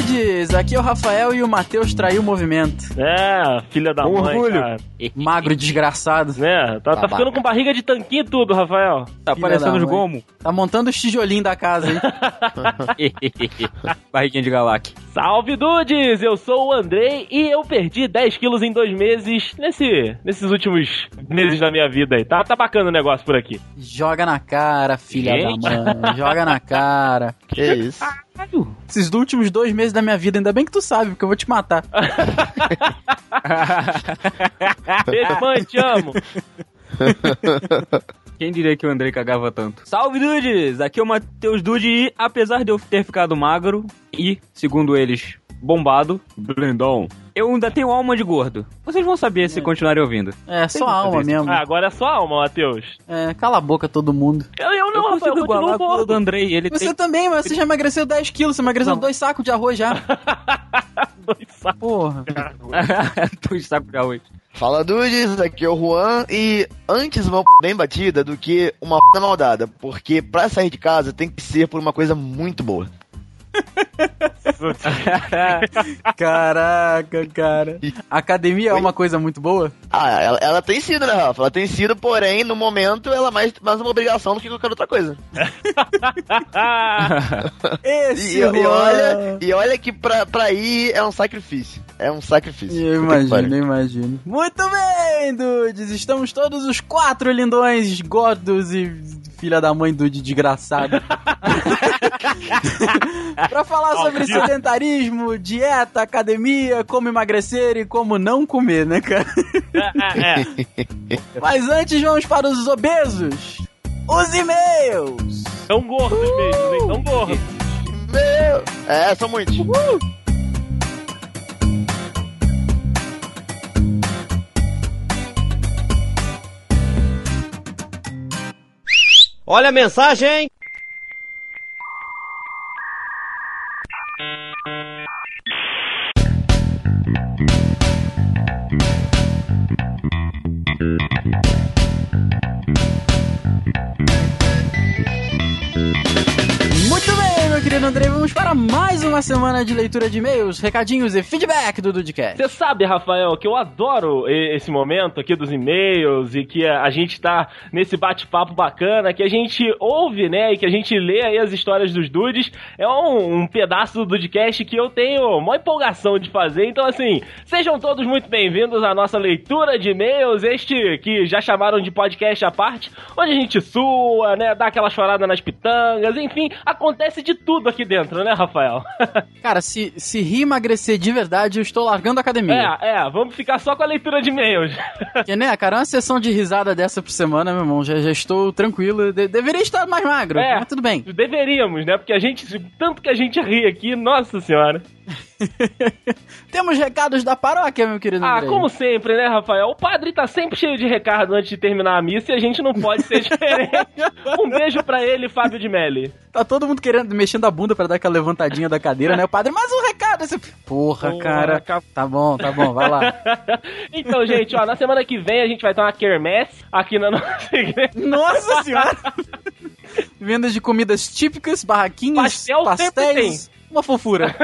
dudes! Aqui é o Rafael e o Matheus traiu o movimento. É, filha da mãe, Orgulho. cara. Magro desgraçado. Né? Tá, tá ficando com barriga de tanquinho e tudo, Rafael. Tá Filha parecendo os gomo. Tá montando os tijolinhos da casa, hein? Barriguinha de galac. Salve, dudes! Eu sou o Andrei e eu perdi 10 quilos em dois meses nesse, nesses últimos meses da minha vida aí. Tá, tá bacana o negócio por aqui. Joga na cara, filha Gente. da mãe. Joga na cara. Que isso? Esses últimos dois meses da minha vida, ainda bem que tu sabe, porque eu vou te matar. Beijo, mãe, te amo. Quem diria que o Andrei cagava tanto? Salve, dudes! Aqui é o Matheus Dude e, apesar de eu ter ficado magro e, segundo eles, bombado, blendão, eu ainda tenho alma de gordo. Vocês vão saber se continuarem ouvindo. É, só alma mesmo. Ah, agora é só alma, Matheus. É, cala a boca todo mundo. Eu, eu não, eu Rafael, eu continuo com o do gordo. Andrei. Ele Você tem também, mas você já emagreceu 10 quilos, você emagreceu dois sacos de arroz já. Dois sacos. Porra. dois sacos de arroz. Fala dudes, aqui é o Juan e antes uma p bem batida do que uma p maldada, porque pra sair de casa tem que ser por uma coisa muito boa. Caraca, cara. Academia é uma coisa muito boa? Ah, ela, ela tem sido, né, Rafa? Ela tem sido, porém, no momento, ela é mais, mais uma obrigação do que qualquer outra coisa. Esse E, e olha, e olha que pra, pra ir é um sacrifício. É um sacrifício. Eu imagino, eu imagino. Muito bem, dudes. Estamos todos os quatro lindões, gordos e filha da mãe dude desgraçado. pra falar sobre sedentarismo, dieta, academia, como emagrecer e como não comer, né, cara? É, é. Mas antes vamos para os obesos. Os e-mails. Tão gordos mesmo, hein? Tão gordos. Meu! É, são muitos. Olha a mensagem! Thank you. Querido André, vamos para mais uma semana de leitura de e-mails, recadinhos e feedback do Dudcast. Você sabe, Rafael, que eu adoro esse momento aqui dos e-mails e que a gente tá nesse bate-papo bacana, que a gente ouve, né, e que a gente lê aí as histórias dos dudes. É um, um pedaço do Dudcast que eu tenho uma empolgação de fazer. Então, assim, sejam todos muito bem-vindos à nossa leitura de e-mails, este que já chamaram de podcast à parte, onde a gente sua, né, dá aquela chorada nas pitangas, enfim, acontece de tudo aqui dentro, né, Rafael? Cara, se, se rir emagrecer de verdade, eu estou largando a academia. É, é, vamos ficar só com a leitura de e-mails. Porque, né, cara, uma sessão de risada dessa por semana, meu irmão, já, já estou tranquilo. De- deveria estar mais magro, É. mas tudo bem. Deveríamos, né? Porque a gente, tanto que a gente ri aqui, nossa senhora. Temos recados da paróquia, meu querido Ah, Andrei. como sempre, né, Rafael? O padre tá sempre cheio de recado antes de terminar a missa e a gente não pode ser diferente. Um beijo pra ele, Fábio de Melli. Tá todo mundo querendo, mexendo a bunda pra dar aquela levantadinha da cadeira, né? O padre, mais um recado. Esse... Porra, Porra, cara. cap- Tá bom, tá bom, vai lá. Então, gente, ó, na semana que vem a gente vai ter uma quermesse aqui na nossa igreja. Nossa senhora! Vendas de comidas típicas, barraquinhos, Pastel pastéis. Uma fofura.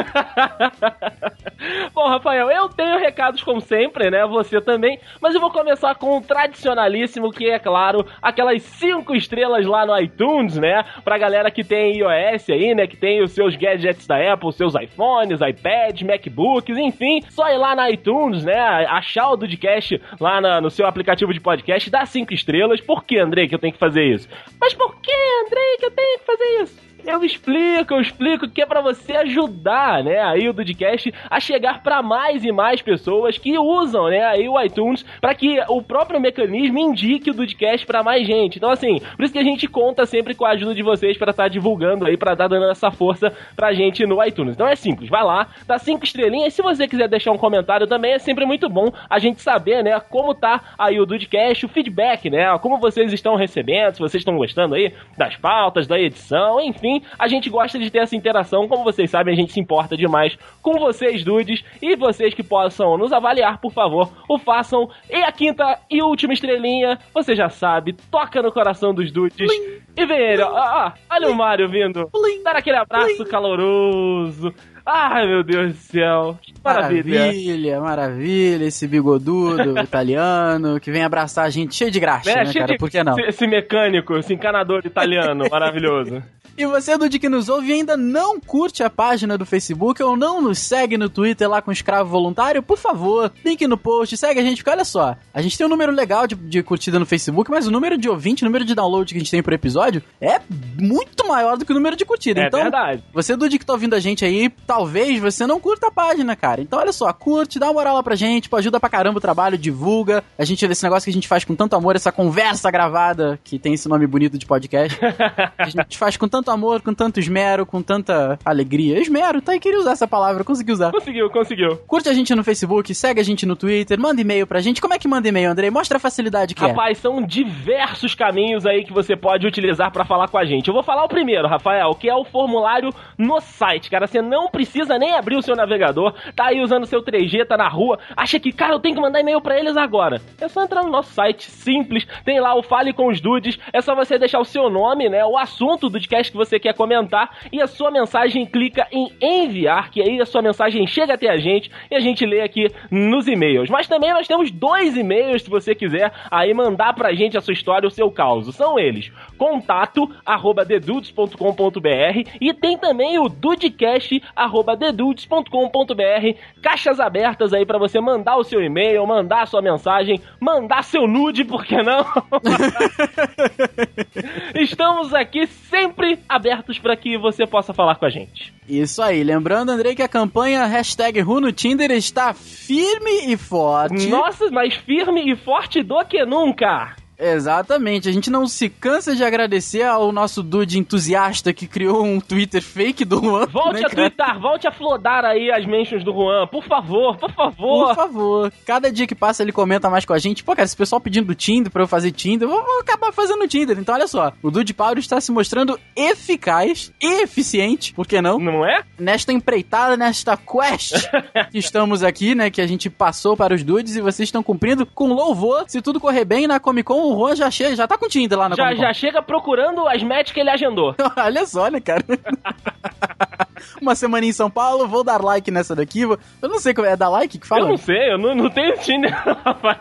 Bom, Rafael, eu tenho recados como sempre, né? Você também. Mas eu vou começar com o tradicionalíssimo, que é, claro, aquelas cinco estrelas lá no iTunes, né? Pra galera que tem iOS aí, né? Que tem os seus gadgets da Apple, seus iPhones, iPads, MacBooks, enfim. Só ir lá na iTunes, né? Achar o Dudcast lá na- no seu aplicativo de podcast, dar cinco estrelas. Por que, Andrei, que eu tenho que fazer isso? Mas por que, Andrei, que eu tenho que fazer isso? Eu explico, eu explico que é pra você ajudar, né, aí o Dudcast a chegar pra mais e mais pessoas que usam, né, aí o iTunes pra que o próprio mecanismo indique o Dudcast pra mais gente. Então assim, por isso que a gente conta sempre com a ajuda de vocês pra estar divulgando aí, pra estar dando essa força pra gente no iTunes. Então é simples, vai lá, dá cinco estrelinhas. Se você quiser deixar um comentário também é sempre muito bom a gente saber, né, como tá aí o Dudcast, o feedback, né, como vocês estão recebendo, se vocês estão gostando aí das pautas, da edição, enfim, assim a gente gosta de ter essa interação. Como vocês sabem, a gente se importa demais com vocês, dudes, e vocês que possam nos avaliar, por favor, o façam. E a quinta e última estrelinha, você já sabe, toca no coração dos dudes. E vem ele, ó, ó, olha o Mário vindo. Dar aquele abraço caloroso. Ai, meu Deus do céu. Que Maravilha. Maravilha, maravilha, esse bigodudo italiano que vem abraçar a gente cheio de graxa, né, cheio cara? de- Por que não? Esse mecânico, esse encanador italiano maravilhoso. E você, Dude, que nos ouve e ainda não curte a página do Facebook ou não nos segue no Twitter lá com Escravo Voluntário, por favor, link no post, segue a gente, porque olha só, a gente tem um número legal de, de curtida no Facebook, mas o número de ouvinte, o número de download que a gente tem por episódio é muito maior do que o número de curtida. É então, verdade. você, Dude, que tá ouvindo a gente aí, talvez você não curta a página, cara. Então, olha só, curte, dá uma moral lá pra gente, pô, ajuda pra caramba o trabalho, divulga. A gente, esse negócio que a gente faz com tanto amor, essa conversa gravada, que tem esse nome bonito de podcast, a gente faz com tanto amor, com tanto esmero, com tanta alegria. Esmero, tá? Eu queria usar essa palavra, consegui usar. Conseguiu, conseguiu. Curte a gente no Facebook, segue a gente no Twitter, manda e-mail pra gente. Como é que manda e-mail, Andrei? Mostra a facilidade que é. Rapaz, são diversos caminhos aí que você pode utilizar pra falar com a gente. Eu vou falar o primeiro, Rafael, que é o formulário no site. Cara, você não precisa nem abrir o seu navegador, tá aí usando seu 3G, tá na rua, acha que, cara, eu tenho que mandar e-mail pra eles agora. É só entrar no nosso site, simples, tem lá o Fale com os Dudes, é só você deixar o seu nome, né, o assunto do podcast que você quer comentar e a sua mensagem clica em enviar, que aí a sua mensagem chega até a gente e a gente lê aqui nos e-mails. Mas também nós temos dois e-mails, se você quiser aí mandar pra gente a sua história, o seu caos. São eles, contato arroba dedudes.com.br e tem também o dudecast arroba dedudes.com.br caixas abertas aí pra você mandar o seu e-mail, mandar a sua mensagem, mandar seu nude, por que não? Estamos aqui sempre abertos para que você possa falar com a gente. Isso aí. Lembrando, Andrei, que a campanha hashtag Tinder está firme e forte. Nossa, mais firme e forte do que nunca. Exatamente, a gente não se cansa de agradecer ao nosso dude entusiasta que criou um Twitter fake do Juan. Volte né, a twittar, volte a flodar aí as mentions do Juan, por favor, por favor. Por favor, cada dia que passa ele comenta mais com a gente. Pô, cara, esse pessoal pedindo do Tinder pra eu fazer Tinder, eu vou, acabar fazendo Tinder. Então, olha só, o Dude Power está se mostrando eficaz e eficiente, por que não? Não é? Nesta empreitada, nesta quest que estamos aqui, né, que a gente passou para os dudes e vocês estão cumprindo com louvor. Se tudo correr bem na Comic Con, o Juan já chega, já tá com Tinder lá na Já, já chega procurando as matches que ele agendou. Olha só, né, cara? Uma semana em São Paulo, vou dar like nessa daqui. Eu não sei como é, é dar like que Eu fala? não sei, eu não, não tenho Tinder, Rafael.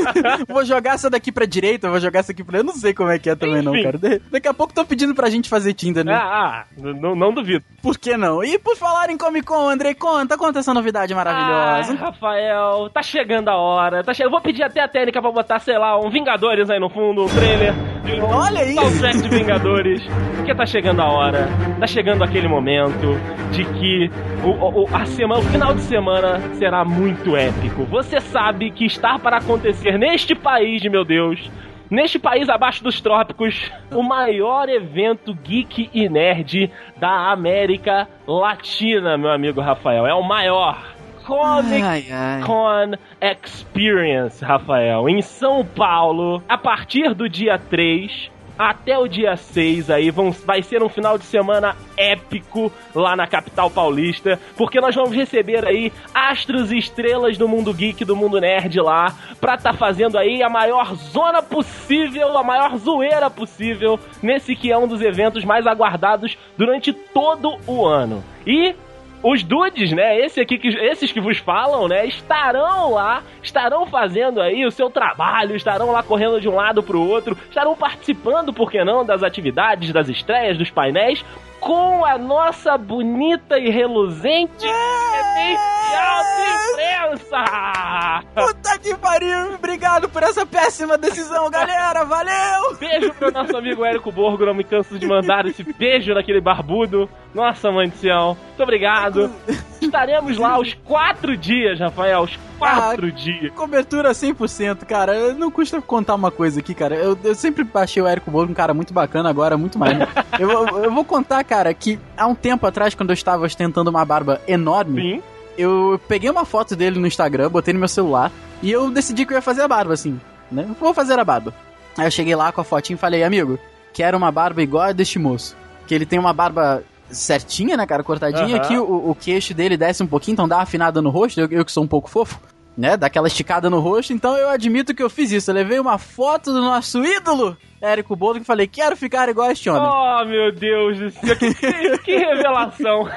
vou jogar essa daqui pra direita, vou jogar essa aqui pra. Eu não sei como é que é também, não, Enfim. cara. De- Daqui a pouco estão pedindo pra gente fazer Tinder, né? Ah, ah, não, não duvido. Por que não? E por falar em Comic Con, Andrei, conta, conta essa novidade maravilhosa. Ah, Rafael, tá chegando a hora. Tá che... Eu vou pedir até a técnica pra botar, sei lá, um Vingadores aí no fundo, um trailer. um Olha aí. soundtrack de Vingadores. Porque tá chegando a hora, tá chegando aquele momento de que o, o- a semana, o final de semana será muito épico. Você sabe que está para acontecer neste país, meu Deus. Neste país abaixo dos trópicos, o maior evento geek e nerd da América Latina, meu amigo Rafael. É o maior. Comic Ai, ai. Con Experience, Rafael, em São Paulo, a partir do dia 3 até o dia 6 aí, vão, vai ser um final de semana épico lá na capital paulista, porque nós vamos receber aí astros e estrelas do mundo geek, do mundo nerd lá, pra tá fazendo aí a maior zona possível, a maior zoeira possível, nesse que é um dos eventos mais aguardados durante todo o ano. E os dudes, né? Esse aqui que, esses que vos falam, né? Estarão lá, estarão fazendo aí o seu trabalho, estarão lá correndo de um lado pro outro, estarão participando, por que não, das atividades, das estreias, dos painéis, com a nossa bonita e reluzente credencial de imprensa! Puta que pariu! Obrigado por essa péssima decisão, galera! Valeu! Beijo pro nosso amigo Érico Borgo, não me canso de mandar esse beijo naquele barbudo. Nossa, mãe do céu, muito obrigado. Estaremos lá os quatro dias, Rafael, os quatro dias. Cobertura 100%, cara. Não custa contar uma coisa aqui, cara. Eu, eu sempre achei o Érico Borgo um cara muito bacana, agora muito mais. eu- eu vou contar, cara, que há um tempo atrás, quando eu estava ostentando uma barba enorme, Sim. eu peguei uma foto dele no Instagram, botei no meu celular e eu decidi que eu ia fazer a barba, assim, né? Vou fazer a barba. Aí eu cheguei lá com a fotinha e falei, amigo, quero uma barba igual a deste moço. que ele tem uma barba certinha, né, cara, cortadinha, Aham. aqui o, o queixo dele desce um pouquinho, então dá uma afinada no rosto, eu, eu que sou um pouco fofo. Né, dá aquela esticada no rosto, então eu admito que eu fiz isso. Eu levei uma foto do nosso ídolo, Érico Bolo, que falei, quero ficar igual a este homem. Oh, meu Deus do céu, que, que- revelação.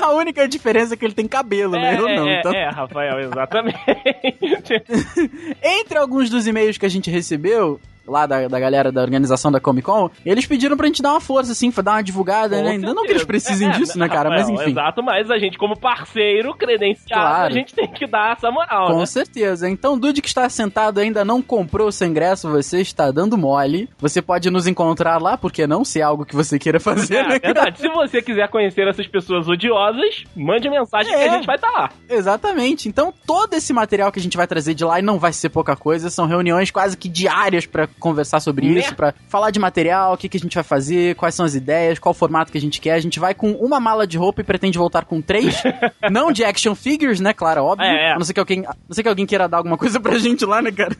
A única diferença é que ele tem cabelo, né? Eu não. é, então... é, Rafael, exatamente. Entre alguns dos e-mails que a gente recebeu, lá da, da galera da organização da Comic Con, eles pediram pra gente dar uma força, assim, pra dar uma divulgada, Com né? Ainda não que eles precisem É, disso, né, cara? Mas Rafael, enfim. Exato, mas a gente, como parceiro credenciado, Claro. a gente tem que dar essa moral, Com né? certeza. Então, Dude que está sentado ainda não comprou o seu ingresso, você está dando mole. Você pode nos encontrar lá, porque não se é algo que você queira fazer, É, né? verdade. Se você quiser conhecer essas pessoas odiosas, mande mensagem que É. a gente vai estar lá. Exatamente. Então, todo esse material que a gente vai trazer de lá, e não vai ser pouca coisa, são reuniões quase que diárias pra conversar sobre Né? isso, pra falar de material, o que, que a gente vai fazer, quais são as ideias, qual o formato que a gente quer. A gente vai com uma mala de roupa e pretende voltar com três. não de action figures, né? Claro, óbvio. É, é. A não ser que alguém, não ser que alguém queira dar alguma coisa pra gente lá, né, cara?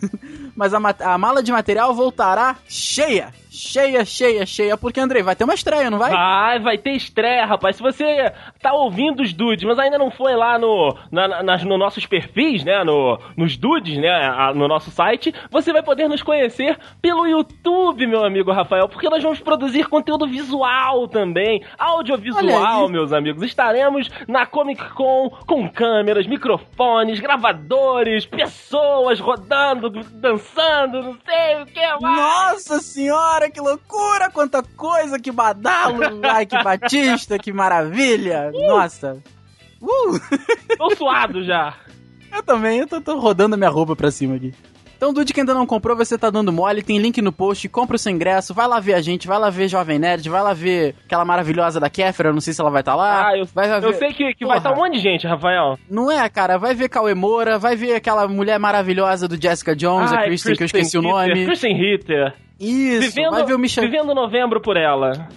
Mas a, a mala de material voltará cheia. Cheia, cheia, cheia. Porque, Andrei, vai ter uma estreia, não vai? Vai, vai ter estreia, rapaz. Se você tá ouvindo os dudes, mas ainda não foi lá no, na, na- nas no nossos perfis, né? No, nos dudes, né? a- No nosso site, você vai poder nos conhecer pelo YouTube, meu amigo Rafael, porque nós vamos produzir conteúdo visual também, audiovisual, meus amigos. Estaremos na Comic Con com câmeras, microfones, gravadores, pessoas rodando, dançando, não sei o que mais. Nossa senhora, que loucura! Quanta coisa, que badalo! Ai, que batista, que maravilha! Nossa! Uh! Tô suado já. Eu também, eu tô, tô rodando a minha roupa pra cima aqui. Então, Dude, que ainda não comprou, você tá dando mole, tem link no post, compra o seu ingresso, vai lá ver a gente, vai lá ver Jovem Nerd, vai lá ver aquela maravilhosa da Kéfera, eu não sei se ela vai estar lá. Ah, eu, vai, vai eu ver... sei que, que vai estar um monte de gente, Rafael. Não é, cara, vai ver Cauê Moura, vai ver aquela mulher maravilhosa do Jessica Jones, a Ai, Kristen, que eu esqueci o Ritter, nome. Kristen Ritter. Isso, Vivendo, vai ver o Michel... vivendo novembro por ela.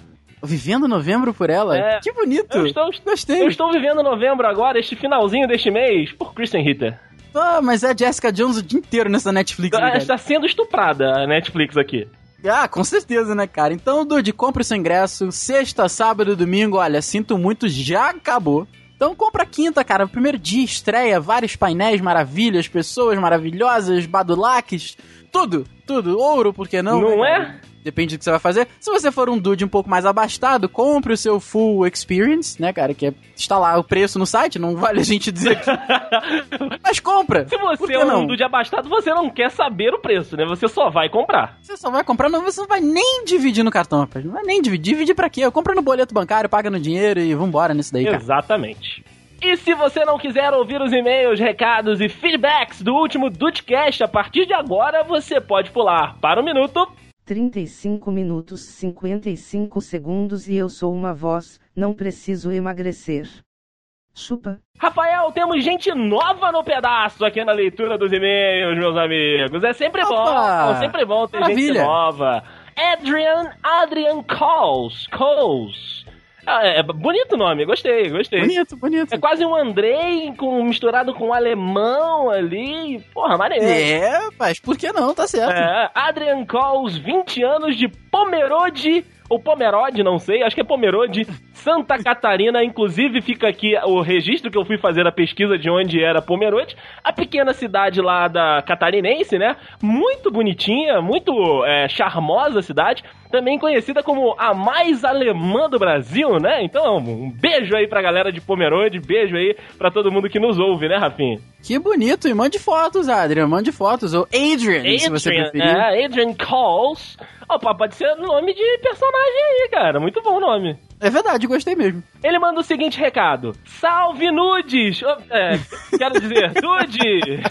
Vivendo novembro por ela? É. Que bonito! Eu estou, Gostei. eu estou vivendo novembro agora, este finalzinho deste mês, por Kristen Ritter. Ah, mas é Jessica Jones o dia inteiro nessa Netflix, Ela está sendo estuprada a Netflix aqui. Ah, com certeza, né, cara? Então, Dude, compra o seu ingresso. Sexta, sábado e domingo, olha, sinto muito, já acabou. Então compra quinta, cara. Primeiro dia, estreia, vários painéis, maravilhas, pessoas maravilhosas, badulaques, tudo, tudo. Ouro, por que não? Não né, é? Depende do que você vai fazer. Se você for um dude um pouco mais abastado, compre o seu full experience, né, cara? Que é, está lá o preço no site, não vale a gente dizer aqui. Mas compra! Se você que é um não? dude abastado, você não quer saber o preço, né? Você só vai comprar. Você só vai comprar, não, você não vai nem dividir no cartão, rapaz. Não vai nem dividir. Dividir pra quê? Eu compro no boleto bancário, paga no dinheiro e vambora nisso daí, cara. Exatamente. E se você não quiser ouvir os e-mails, recados e feedbacks do último Dudecast, a partir de agora você pode pular para o minuto 35 minutos 55 segundos e eu sou uma voz, não preciso emagrecer. Chupa. Rafael, temos gente nova no pedaço aqui na leitura dos e-mails, meus amigos. É sempre Opa! bom, sempre bom ter Maravilha. gente nova. Adrian, Adrian Coles, Coles. Ah, é, é bonito o nome, gostei, gostei. Bonito, bonito. É quase um Andrei com, misturado com um alemão ali. Porra, maneiro. É, mas por que não? Tá certo. É, Adrian Coles, 20 anos de Pomerode, ou Pomerode, não sei, acho que é Pomerode, Santa Catarina. Inclusive, fica aqui o registro que eu fui fazer a pesquisa de onde era Pomerode. A pequena cidade lá da catarinense, né? Muito bonitinha, muito é, charmosa cidade. Também conhecida como a mais alemã do Brasil, né? Então, um beijo aí pra galera de Pomerode, beijo aí pra todo mundo que nos ouve, né, Rafinha? Que bonito. E mande fotos, Adrian. Mande fotos. Ou Adrian, se você Adrian, preferir. é, Adrian Calls. Opa, pode ser nome de personagem aí, cara. Muito bom o nome. É verdade, gostei mesmo. Ele manda o seguinte recado: Salve nudes! Oh, é, quero dizer, nude!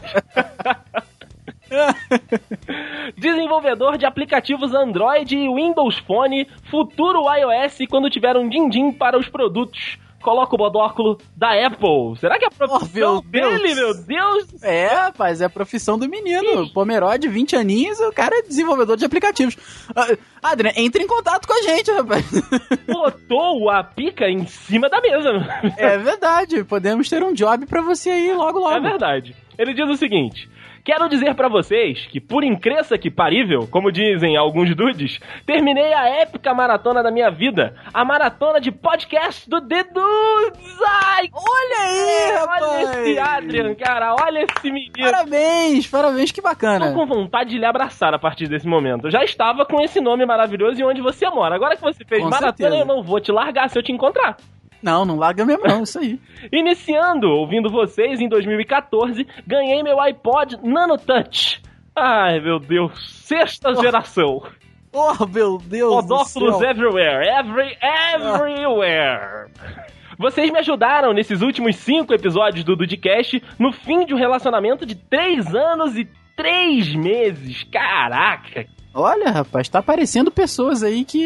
Desenvolvedor de aplicativos Android e Windows Phone, futuro iOS quando tiver um din-din para os produtos. Coloca o bodóculo da Apple. Será que é a profissão Oh, meu Deus. dele, meu Deus? É, rapaz, é a profissão do menino. Pomerode, 20 aninhos, o cara é desenvolvedor de aplicativos. Ah, Adrian, entre em contato com a gente, rapaz. Botou a pica em cima da mesa. É verdade, podemos ter um job pra você aí logo logo. É verdade. Ele diz o seguinte: Quero dizer pra vocês que, por incresça que parível, como dizem alguns dudes, terminei a épica maratona da minha vida. A maratona de podcast do The Dudes! Ai, Olha aí, rapaz! olha esse Adrian, cara, olha esse menino. Parabéns, parabéns, que Tô bacana. com vontade de lhe abraçar a partir desse momento. Eu já estava com esse nome maravilhoso e onde você mora. Agora que você fez Com maratona, certeza. eu não vou te largar se eu te encontrar. Não, não larga mesmo não, isso aí. Iniciando, ouvindo vocês em 2014, ganhei meu iPod Nano Touch. Ai, meu Deus, sexta geração. Oh, meu Deus céu. everywhere, every, everywhere. Vocês me ajudaram nesses últimos cinco episódios do Dudcast no fim de um relacionamento de três anos e três meses. Caraca, Olha, rapaz, tá aparecendo pessoas aí que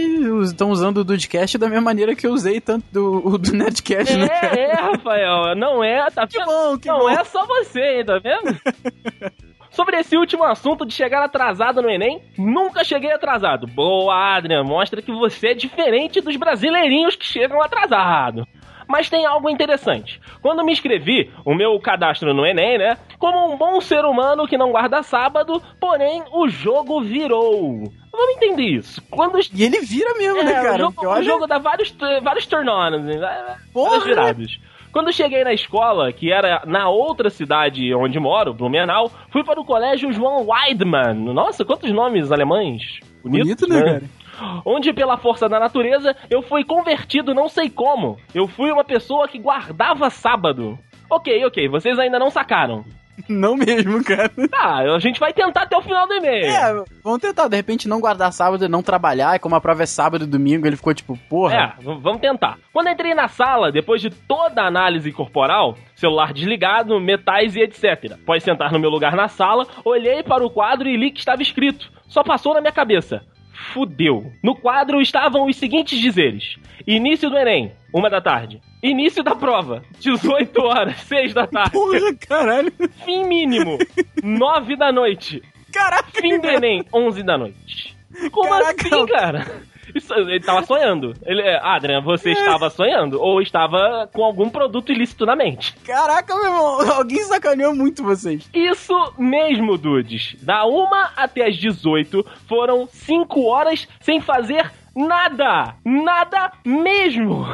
estão usando o Dudcast da mesma maneira que eu usei tanto do, o do Nerdcast, né? cara? É, é, Rafael, não é, tá Que bom, que não bom. é só você, hein, tá vendo? Sobre esse último assunto de chegar atrasado no Enem, nunca cheguei atrasado. Boa, Adrian, mostra que você é diferente dos brasileirinhos que chegam atrasado. Mas tem algo interessante. Quando me inscrevi, o meu cadastro no Enem, né? Como um bom ser humano que não guarda sábado, porém o jogo virou. Vamos entender isso. Quando E ele vira mesmo, é, né, cara? o, jogo, Porque o olha- jogo dá vários, vários turn-ons, né? Vários virados. Quando cheguei na escola, que era na outra cidade onde moro, Blumenau, fui para o colégio João Weidmann. Nossa, quantos nomes alemães. Bonitos, Bonito, né, cara? Onde, pela força da natureza, eu fui convertido não sei como. Eu fui uma pessoa que guardava sábado. Ok, ok, vocês ainda não sacaram. Não mesmo, cara. Tá, a gente vai tentar até o final do e-mail. É, vamos tentar, de repente, não guardar sábado e não trabalhar, e como a prova é sábado e domingo, ele ficou tipo, porra. É, vamos tentar. Quando entrei na sala, depois de toda a análise corporal, celular desligado, metais e etc. Após sentar no meu lugar na sala, olhei para o quadro e li que estava escrito. Só passou na minha cabeça. Fudeu. No quadro estavam os seguintes dizeres: Início do Enem, uma da tarde. Início da prova, 18 horas, 6 da tarde. Porra, caralho. Fim mínimo, 9 da noite. Caraca. Fim do Enem, 11 da noite. Como Caraca. assim, cara? Ele tava sonhando. Ele, é, Adrian, você estava sonhando? Ou estava com algum produto ilícito na mente? Caraca, meu irmão. Alguém sacaneou muito vocês. Isso mesmo, dudes. Da 1 até as 18 foram 5 horas sem fazer nada. Nada mesmo.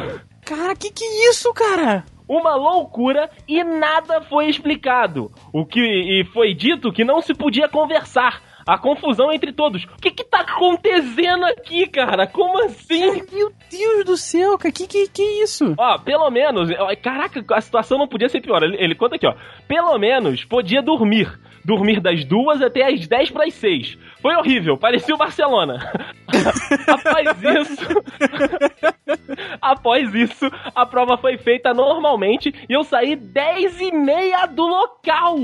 Cara, que que é isso, cara? Uma loucura e nada foi explicado. O que e foi dito que não se podia conversar. A confusão entre todos. O que que tá acontecendo aqui, cara? Como assim? Meu Deus do céu, cara. Que que, que isso? Ó, pelo menos. ó, Caraca, a situação não podia ser pior. Ele, ele conta aqui, ó. Pelo menos podia dormir. Dormir das duas até as 10 para as 6. Foi horrível, parecia o Barcelona. Após isso. Após isso, a prova foi feita normalmente e eu saí 10 e meia do local.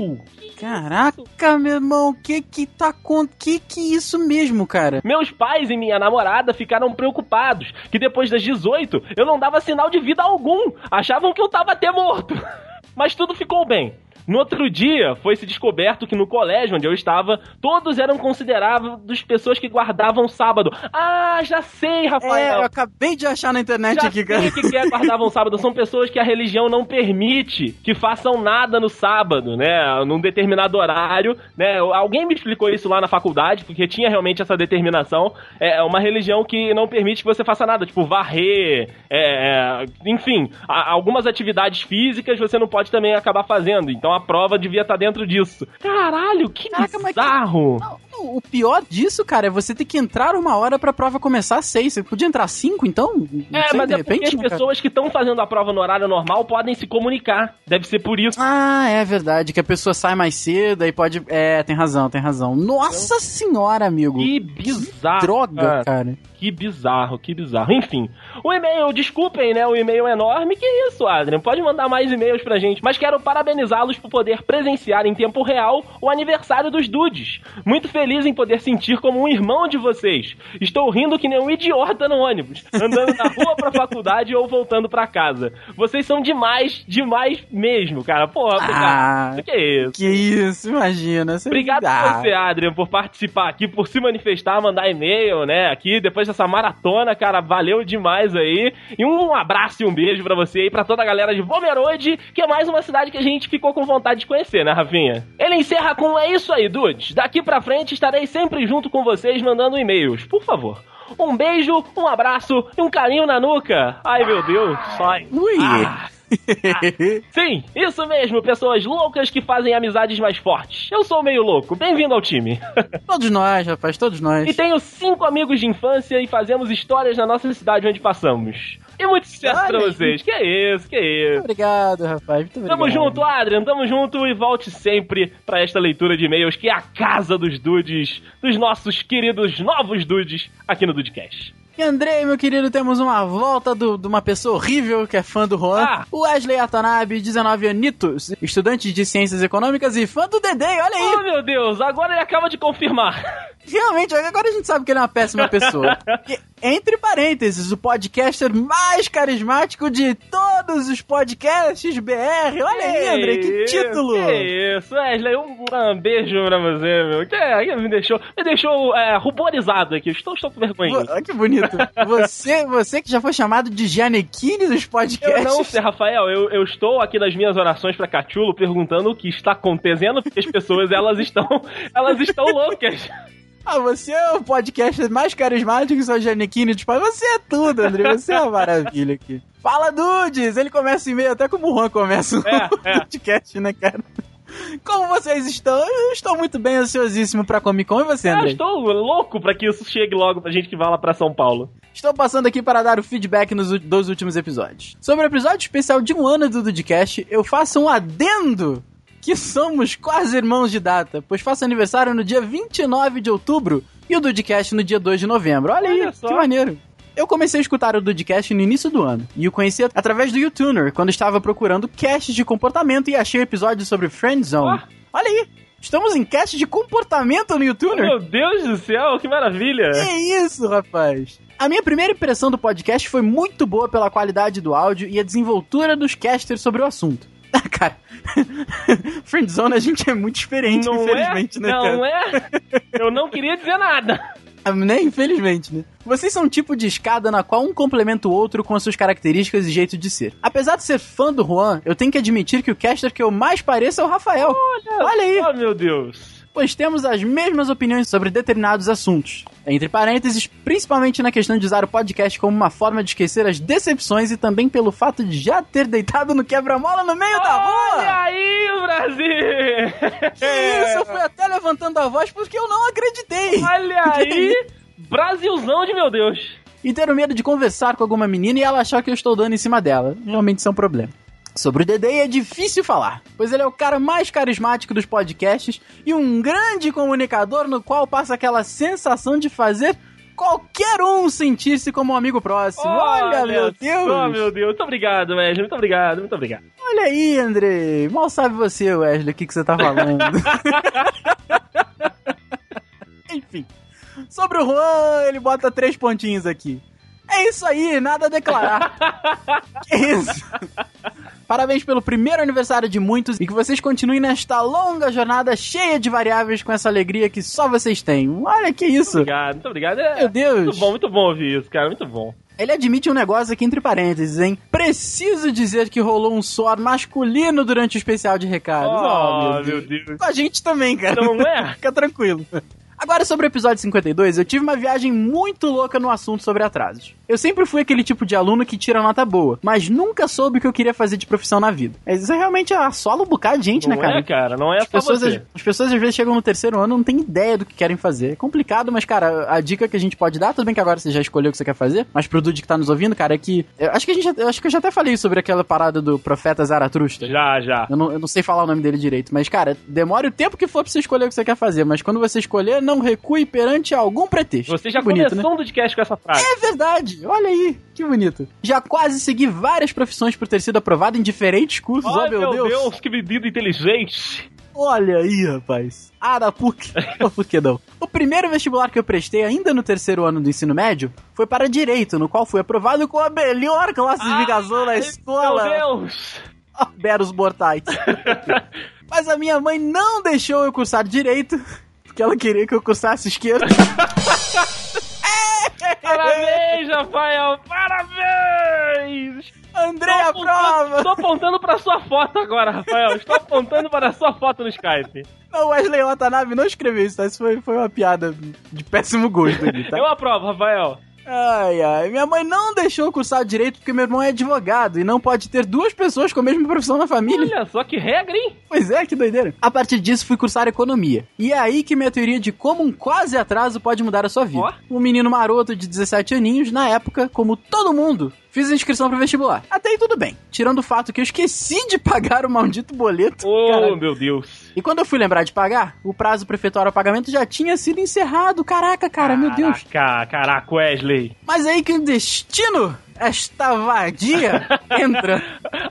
Caraca, meu irmão. Que que tá com... Que que isso mesmo, cara? Meus pais e minha namorada ficaram preocupados que depois das 18 eu não dava sinal de vida algum. Achavam que eu tava até morto. Mas tudo ficou bem. No outro dia, foi-se descoberto que no colégio onde eu estava, todos eram considerados pessoas que guardavam sábado. Ah, já sei, É, Rafael. eu acabei de achar na internet Já aqui, cara. sei que é guardavam sábado. São pessoas que a religião não permite que façam nada no sábado, né? Num determinado horário, né? Alguém me explicou isso lá na faculdade, porque tinha realmente essa determinação. É uma religião que não permite que você faça nada, tipo varrer, é, é, enfim, algumas atividades físicas você não pode também acabar fazendo. Então a prova devia estar dentro disso. Caralho, que Caraca, mas que- bizarro! Não, o pior disso, cara, é você ter que entrar uma hora pra prova começar às seis. Você podia entrar às cinco, então? Não É, sei, mas de é repente, as né, cara? pessoas que estão fazendo a prova no horário normal podem se comunicar. Deve ser por isso. Ah, é verdade, que a pessoa sai mais cedo e pode... É, tem razão, tem razão. Nossa senhora, amigo. Que bizarro. Droga, cara. cara. Que bizarro, que bizarro. Enfim, o e-mail, desculpem, né? O e-mail é enorme. Que isso, Adrian? Pode mandar mais e-mails pra gente. Mas quero parabenizá-los por poder presenciar em tempo real o aniversário dos dudes. Muito feliz em poder sentir como um irmão de vocês. Estou rindo que nem um idiota no ônibus, andando na rua pra faculdade ou voltando pra casa. Vocês são demais, demais mesmo, cara. Porra, Ah. obrigado. Que isso? Que isso, imagina. Você... Obrigado Ah, a você, Adrian, por participar aqui, por se manifestar, mandar e-mail, né? Aqui, depois dessa maratona, cara, valeu demais aí. E um abraço e um beijo pra você e pra toda a galera de Pomerode, que é mais uma cidade que a gente ficou com vontade de conhecer, né, Rafinha? Ele encerra com é isso aí, dudes. Daqui pra frente estarei sempre junto com vocês mandando e-mails, por favor. Um beijo, um abraço e um carinho na nuca. Ai, meu Deus, sai. Ui! Ah. Sim, isso mesmo, pessoas loucas que fazem amizades mais fortes. Eu sou meio louco, bem-vindo ao time. todos nós, rapaz, todos nós. E tenho cinco amigos de infância e fazemos histórias na nossa cidade onde passamos. E muito sucesso Olha pra vocês. Que é isso, que é isso. obrigado, rapaz. Muito obrigado. Tamo junto, Adrian, tamo junto e volte sempre pra esta leitura de e-mails que é a casa dos dudes, dos nossos queridos novos dudes aqui no Dudecast. E Andrei, meu querido, temos uma volta do- de uma pessoa horrível que é fã do Juan. Ah. Wesley Atanabe, 19 anitos, estudante de ciências econômicas e fã do Dedê, olha aí. Oh, meu Deus, agora ele acaba de confirmar. Realmente, agora a gente sabe que ele é uma péssima pessoa. E, entre parênteses, o podcaster mais carismático de todos os podcasts BR. Olha aí, Andrei, que título! Que isso, Wesley, um, um beijo pra você, meu. Que, que me deixou, me deixou é, ruborizado aqui. Estou, estou com vergonha. Olha que bonito. Você, você que já foi chamado de Janequine dos Eu podcasts. não sei, Rafael, eu, eu estou aqui nas minhas orações pra Cachulo perguntando o que está acontecendo, porque as pessoas, elas estão, elas estão loucas. Ah, você é o podcast mais carismático que sou Janequine podcasts. Você é tudo, André. Você é uma maravilha aqui. Fala, Dudes! Ele começa em meio até como o Juan começa no É, é. podcast, né, cara? Como vocês estão? Eu estou muito bem ansiosíssimo pra Comic Con e você, Eu André? estou louco pra que isso chegue logo pra gente que vai lá pra São Paulo. Estou passando aqui para dar o feedback nos dos últimos episódios. Sobre o episódio especial de um ano do Dudcast, eu faço um adendo que somos quase irmãos de data, pois faço aniversário no dia 29 de outubro e o Dudcast no dia 2 de novembro. Olha, Olha aí, só. que maneiro. Eu comecei a escutar o Dudcast no início do ano, e o conheci através do YouTuner, quando estava procurando casts de comportamento e achei o episódio sobre Friendzone. Ah. Olha aí, estamos em cast de comportamento no YouTuner? Meu Deus do céu, que maravilha! Que isso, rapaz? A minha primeira impressão do podcast foi muito boa pela qualidade do áudio e a desenvoltura dos casters sobre o assunto. Ah, cara, Friendzone a gente é muito experiente, Não é? infelizmente, né, cara? Não é? Eu não queria dizer nada. Ah, Né? Infelizmente, né? Vocês são um tipo de escada na qual um complementa o outro com as suas características e jeito de ser. Apesar de ser fã do Juan, eu tenho que admitir que o caster que eu mais pareço é o Rafael. Olha aí! Oh, meu Deus. Pois temos as mesmas opiniões sobre determinados assuntos. Entre parênteses, principalmente na questão de usar o podcast como uma forma de esquecer as decepções e também pelo fato de já ter deitado no quebra-mola no meio da Olha rua. aí, Brasil! Que isso, eu fui até levantando a voz porque eu não acreditei. Olha aí! Brasilzão de meu Deus! E ter o medo de conversar com alguma menina e ela achar que eu estou dando em cima dela. Realmente isso é um problema. Sobre o Dedei é difícil falar, pois ele é o cara mais carismático dos podcasts e um grande comunicador no qual passa aquela sensação de fazer qualquer um sentir-se como um amigo próximo. Olha, meu Deus! Oh, meu Deus! Muito obrigado, Wesley. Muito obrigado, muito obrigado. Olha aí, Andrei. Mal sabe você, Wesley, o que, que você tá falando. Enfim. Sobre o Juan, ele bota três pontinhos aqui. É isso aí, nada a declarar. que isso? Parabéns pelo primeiro aniversário de muitos e que vocês continuem nesta longa jornada cheia de variáveis com essa alegria que só vocês têm. Olha que isso. Obrigado, muito obrigado. É, Meu Deus. Muito bom, muito bom ouvir isso, cara. Muito bom. Ele admite um negócio aqui entre parênteses, hein? Preciso dizer que rolou um suor masculino durante o especial de recados. Oh, meu Deus. Com a gente também, cara. Não é? Fica tranquilo. Agora, sobre o episódio 52, eu tive uma viagem muito louca no assunto sobre atrasos. Eu sempre fui aquele tipo de aluno que tira nota boa, mas nunca soube o que eu queria fazer de profissão na vida. Mas isso realmente assola um bocado de gente, Não né, cara? é, cara? Não é As pessoas, você. as pessoas às vezes chegam no terceiro ano e não tem ideia do que querem fazer. É complicado, mas, cara, a dica que a gente pode dar, tudo bem que agora você já escolheu o que você quer fazer, mas pro Dude que tá nos ouvindo, cara, é que. Eu acho que a gente eu acho que eu já até falei sobre aquela parada do profeta Zaratrusta. Já, já. Eu não, eu não sei falar o nome dele direito, mas, cara, demore o tempo que for pra você escolher o que você quer fazer, mas quando você escolher, não recue perante algum pretexto. Você já bonito, né? começou um podcast com essa frase. É verdade, olha aí, que bonito. Já quase segui várias profissões por ter sido aprovado em diferentes cursos, oh, Ai, meu, Deus. que medida inteligente. Olha aí, rapaz. Ah, da PUC. Por que não? O primeiro vestibular que eu prestei ainda no terceiro ano do ensino médio foi para Direito, no qual fui aprovado com a melhor classificação da escola. Meu Deus. Oh, Beros mortais. Mas a minha mãe não deixou eu cursar Direito, porque ela queria que eu cursasse Esquerda. Parabéns, Rafael. Parabéns. Andrei a Estou prova! apontando- Estou apontando pra sua foto agora, Rafael. Estou apontando para a sua foto no Skype. Não, Wesley Watanabe não escreveu isso, tá? Isso foi, foi uma piada de péssimo gosto aqui, tá? Eu aprovo, Rafael. Ai, ai. Minha mãe não deixou eu cursar direito porque meu irmão é advogado e não pode ter duas pessoas com a mesma profissão na família. Olha só que regra, hein? Pois é, que doideira. A partir disso, fui cursar economia. E é aí que minha teoria de como um quase atraso pode mudar a sua vida. Ó. Um menino maroto de 17 aninhos, na época, como todo mundo, fiz a inscrição pro vestibular. Até aí tudo bem. Tirando o fato que eu esqueci de pagar o maldito boleto. Oh, Caralho. meu Deus. E quando eu fui lembrar de pagar, o prazo prefeitório ao pagamento já tinha sido encerrado. Caraca, cara, meu Deus. Caraca, caraca, Wesley. Mas aí que o destino, esta vadia, entra.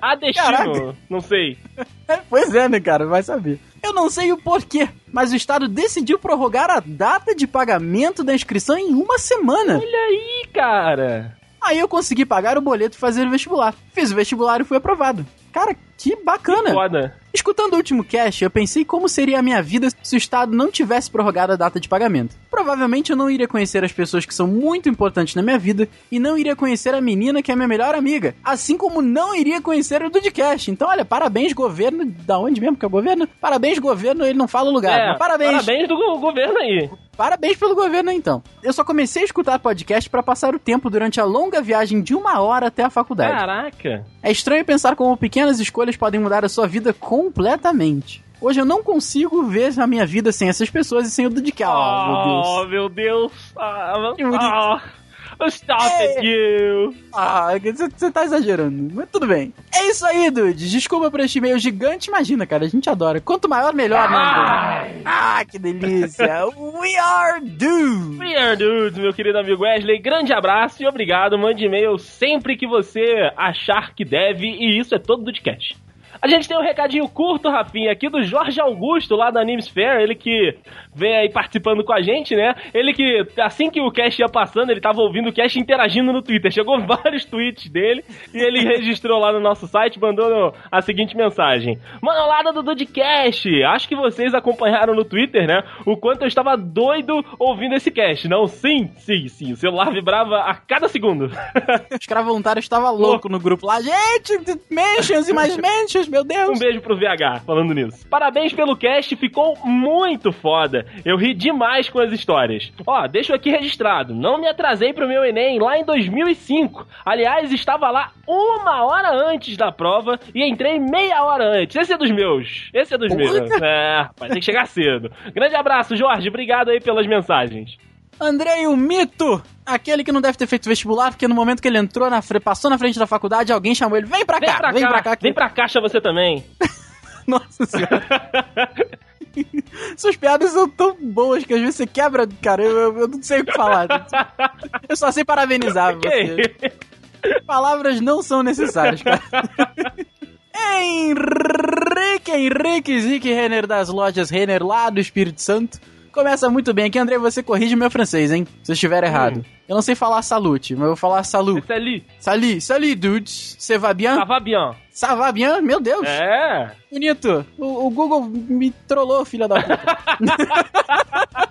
Ah, destino. Caraca. Não sei. É, pois é, né, cara? Vai saber. Eu não sei o porquê, mas o Estado decidiu prorrogar a data de pagamento da inscrição em uma semana. Olha aí, cara. Aí eu consegui pagar o boleto e fazer o vestibular. Fiz o vestibular e fui aprovado. Cara, que bacana! Foda. Escutando o último cast, eu pensei como seria a minha vida se o Estado não tivesse prorrogado a data de pagamento. Provavelmente eu não iria conhecer as pessoas que são muito importantes na minha vida e não iria conhecer a menina que é minha melhor amiga, assim como não iria conhecer o Dudcast. Então, olha, parabéns governo, da onde mesmo que é o governo? Parabéns governo, ele não fala o lugar, É, parabéns. Parabéns do go- governo aí. Parabéns pelo governo, então. Eu só comecei a escutar podcast pra passar o tempo durante a longa viagem de uma hora até a faculdade. Caraca. É estranho pensar como pequenas escolhas podem mudar a sua vida completamente. Hoje eu não consigo ver a minha vida sem essas pessoas e sem o Dudical. Oh, meu Deus. Oh, meu Deus. Ah, ah, stop it, you. Ah, você tá exagerando. Mas tudo bem. É isso aí, Dudes. Desculpa por este e-mail gigante. Imagina, cara, a gente adora. Quanto maior, melhor, né? Dude? Ah, que delícia. We are dudes. We are dudes, meu querido amigo Wesley. Grande abraço e obrigado. Mande e-mail sempre que você achar que deve. E isso é todo do podcast. A gente tem um recadinho curto, Rafinha, aqui do Jorge Augusto, lá da Animes Fair, ele que vem aí participando com a gente, né? Ele que, assim que o cast ia passando, ele tava ouvindo o cast interagindo no Twitter. Chegou vários tweets dele e ele registrou lá no nosso site, mandou a seguinte mensagem. Manolada do Dudcast, acho que vocês acompanharam no Twitter, né? O quanto eu estava doido ouvindo esse cast. Não, sim, sim, sim. O celular vibrava a cada segundo. O escravo voluntário estava louco no grupo lá. Gente, mentions e mais mentions, meu Deus. Um beijo pro VH, falando nisso. Parabéns pelo cast, ficou muito foda. Eu ri demais com as histórias. Ó, deixo aqui registrado. Não me atrasei pro meu Enem lá em 2005. Aliás, estava lá uma hora antes da prova e entrei meia hora antes. Esse é dos meus. Esse é dos meus. É, rapaz, tem que chegar cedo. Grande abraço, Jorge. Obrigado aí pelas mensagens. Andrei, o mito! Aquele que não deve ter feito vestibular, porque no momento que ele entrou na passou na frente da faculdade, alguém chamou ele. Vem pra Vem cá, pra vem cá, pra cá. que- vem pra caixa você também. Nossa senhora. Suas piadas são tão boas que às vezes você quebra. Cara, eu, eu- não sei o que falar. Eu só sei parabenizar você. Palavras não são necessárias, cara. Henrique, Henrique Zique Renner das lojas Renner lá do Espírito Santo. Começa muito bem aqui, André. Você corrige meu francês, hein? Se eu estiver errado. Eu não sei falar salute, mas eu vou falar salut. Esse ali, Salut, salut, dudes. Ça va bien? ça va bien. Ça va bien? Meu Deus. É. Bonito. O, o Google me trollou, filha da puta.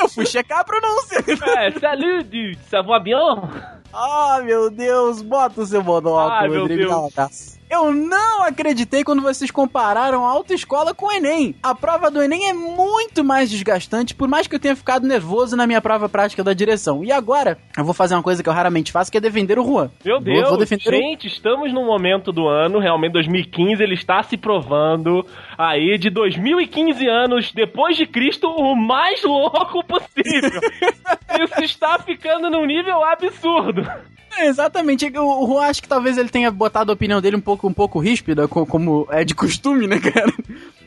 eu fui checar a pronúncia. É, salut, dude. Ça va bien? Ah, meu Deus, bota o seu monóculo, Ai, meu Rodrigo, Deus. Eu não acreditei quando vocês compararam a autoescola com o Enem. A prova do Enem é muito mais desgastante, por mais que eu tenha ficado nervoso na minha prova prática da direção. E agora, eu vou fazer uma coisa que eu raramente faço, que é defender o Juan. Meu Vou- Deus, vou o- gente, estamos num momento do ano, realmente 2015, ele está se provando aí de 2015 anos depois de Cristo o mais louco possível. Isso está ficando num nível absurdo. É, exatamente. O, o Juan acho que talvez ele tenha botado a opinião dele um pouco, um pouco ríspida, co- como é de costume, né, cara?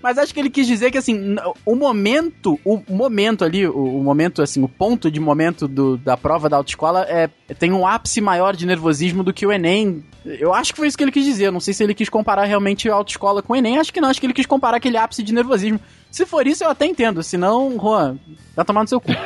Mas acho que ele quis dizer que, assim, o momento, o momento ali, o, o momento, assim, o ponto de momento do- da prova da autoescola é, tem um ápice maior de nervosismo do que o Enem. Eu acho que foi isso que ele quis dizer. Eu não sei se ele quis comparar realmente a autoescola com o Enem. Acho que não. Acho que ele quis comparar aquele ápice de nervosismo. Se for isso, eu até entendo. Se não, Juan, vai tomar no seu cu.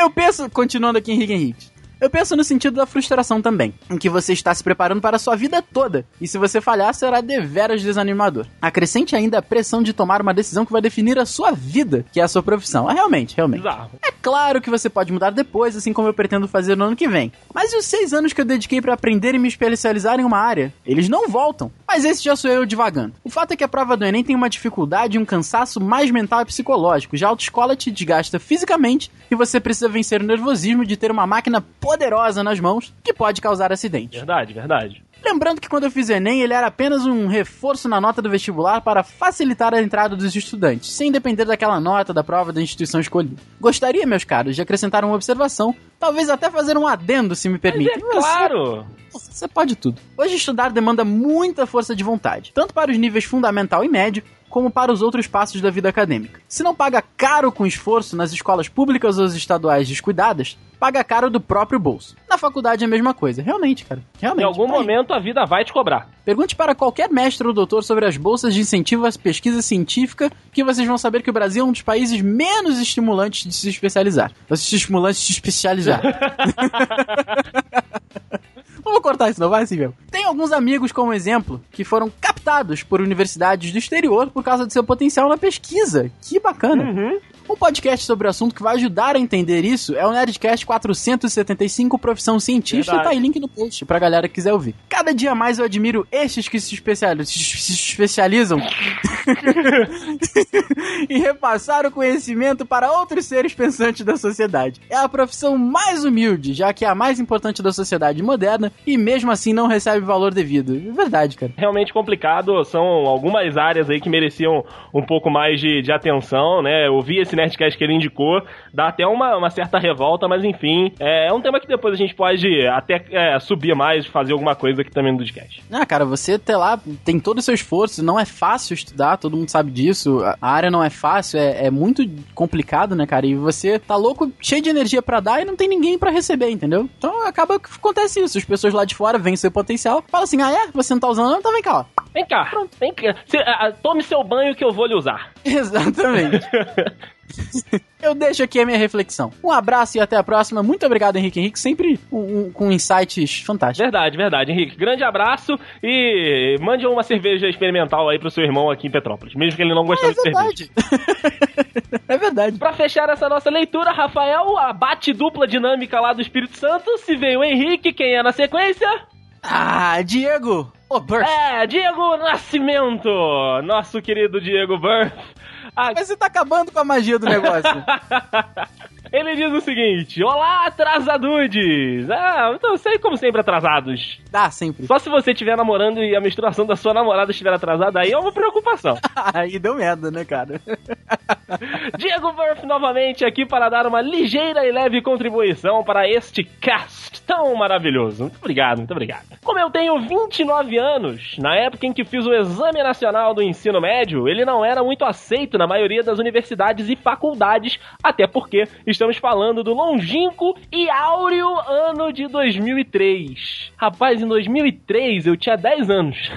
Eu penso, continuando aqui Henrique Henrique, Eu penso no sentido da frustração também, em que você está se preparando para a sua vida toda, e se você falhar, será deveras desanimador. Acrescente ainda a pressão de tomar uma decisão que vai definir a sua vida, que é a sua profissão. Ah, realmente, realmente. Bizarro. É claro que você pode mudar depois, assim como eu pretendo fazer no ano que vem. Mas e os seis anos que eu dediquei para aprender e me especializar em uma área? Eles não voltam. Mas esse já sou eu divagando. O fato é que a prova do Enem tem uma dificuldade e um cansaço mais mental e psicológico. Já a autoescola te desgasta fisicamente e você precisa vencer o nervosismo de ter uma máquina poderosa nas mãos que pode causar acidentes. Verdade, verdade. Lembrando que quando eu fiz Enem, ele era apenas um reforço na nota do vestibular para facilitar a entrada dos estudantes, sem depender daquela nota da prova da instituição escolhida. Gostaria, meus caros, de acrescentar uma observação, talvez até fazer um adendo, se me Mas permite. é claro. Você, você pode tudo. Hoje estudar demanda muita força de vontade, tanto para os níveis fundamental e médio, como para os outros passos da vida acadêmica. Se não paga caro com esforço nas escolas públicas ou estaduais descuidadas, paga caro do próprio bolso. Na faculdade é a mesma coisa. Realmente, cara. Realmente. Em algum Tá momento a vida vai te cobrar. Pergunte para qualquer mestre ou doutor sobre as bolsas de incentivo à pesquisa científica, que vocês vão saber que o Brasil é um dos países menos estimulantes de se especializar. Os estimulantes de se especializar. Vamos cortar isso, não vai assim mesmo. Tem alguns amigos, como exemplo, que foram captados por universidades do exterior por causa de seu potencial na pesquisa. Que bacana. Um podcast sobre o assunto que vai ajudar a entender isso é o Nerdcast 475 Profissão Cientista Verdade. e tá aí link no post pra galera que quiser ouvir. Cada dia mais eu admiro estes que se, especiali- se se especializam e repassar o conhecimento para outros seres pensantes da sociedade. É a profissão mais humilde, já que é a mais importante da sociedade moderna e mesmo assim não recebe valor devido. É verdade, cara. Realmente complicado, são algumas áreas aí que mereciam um pouco mais de, de atenção, né? Eu vi esse Nerdcast que ele indicou, dá até uma, uma certa revolta, mas enfim, é, é um tema que depois a gente pode até é, subir mais, fazer alguma coisa aqui também no podcast. Ah, cara, você até lá tem todo o seu esforço, não é fácil estudar, todo mundo sabe disso. A área não é fácil, é, é muito complicado, né, cara? E você tá louco, cheio de energia pra dar e não tem ninguém pra receber, entendeu? Então acaba que acontece isso. As pessoas lá de fora veem seu potencial, falam assim: ah, é? Você não tá usando, não? Então vem cá, ó. Vem cá, vem cá. Ah, tome seu banho que eu vou lhe usar. Exatamente. Eu deixo aqui a minha reflexão. Um abraço e até a próxima. Muito obrigado, Henrique Henrique, sempre um- um- com insights fantásticos. Verdade, verdade, Henrique. Grande abraço e mande uma cerveja experimental aí pro seu irmão aqui em Petrópolis, mesmo que ele não gostando É de cerveja. verdade. é verdade. Pra fechar essa nossa leitura, Rafael, a bate dupla dinâmica lá do Espírito Santo, se veio o Henrique, quem é na sequência? Ah, Diego! É, Diego Nascimento, nosso querido Diego Burr. Ah, Mas você tá acabando com a magia do negócio. Ele diz o seguinte: Olá, atrasadudes! Ah, então sei como sempre atrasados. Dá, sempre. Só se você estiver namorando e a menstruação da sua namorada estiver atrasada, aí é uma preocupação. Aí deu merda, né, cara? Diego Burff novamente aqui para dar uma ligeira e leve contribuição para este cast tão maravilhoso. Muito obrigado, muito obrigado. Como eu tenho 29 anos, na época em que fiz o Exame Nacional do Ensino Médio, ele não era muito aceito na maioria das universidades e faculdades, até porque estamos falando do longínquo e áureo ano de 2003. Rapaz, em 2003 eu tinha 10 anos.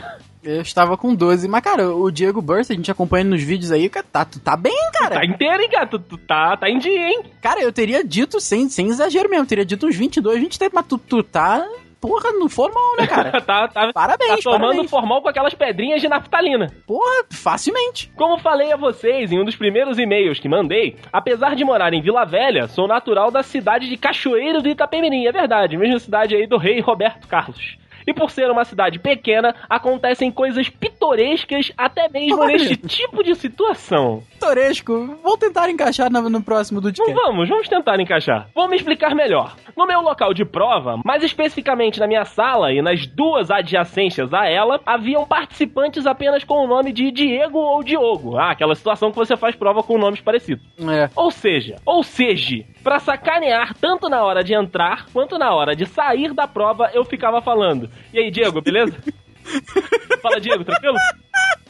Eu estava com 12. Mas, cara, o Diego Burst, a gente acompanha nos vídeos aí, tá, tu tá bem, cara. Tá inteiro, hein, cara? Tu, tu tá, tá em dia, hein? Cara, eu teria dito, sem, sem exagero mesmo, eu teria dito uns 22, 23, mas tu, tu tá, porra, no formal, né, cara? tá, tá, Parabéns, tá tomando parabéns. formal com aquelas pedrinhas de naftalina. Porra, facilmente. Como falei a vocês em um dos primeiros e-mails que mandei, apesar de morar em Vila Velha, sou natural da cidade de Cachoeiro do Itapemirim, é verdade, mesma cidade aí do rei Roberto Carlos. E por ser uma cidade pequena, acontecem coisas pitorescas até mesmo Olha. neste tipo de situação. Toresco, vou tentar encaixar no, no próximo do Então vamos, vamos tentar encaixar. Vou me explicar melhor. No meu local de prova, mais especificamente na minha sala e nas duas adjacências a ela, haviam participantes apenas com o nome de Diego ou Diogo. Ah, aquela situação que você faz prova com nomes parecidos. É. Ou seja, ou seja, pra sacanear tanto na hora de entrar quanto na hora de sair da prova, eu ficava falando. E aí, Diego, beleza? Fala, Diego, tranquilo?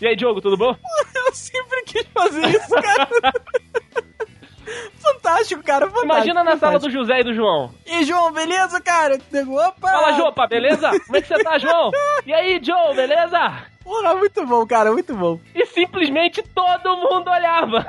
E aí, Diogo, tudo bom? Eu sempre quis fazer isso, cara. fantástico, cara, fantástico. Imagina na sala do fantástico. José e do João. E aí, João, beleza, cara? Opa! Fala, Jopa, beleza? Como é que você tá, João? E aí, Joe, beleza? Porra, muito bom, cara, muito bom. E simplesmente todo mundo olhava.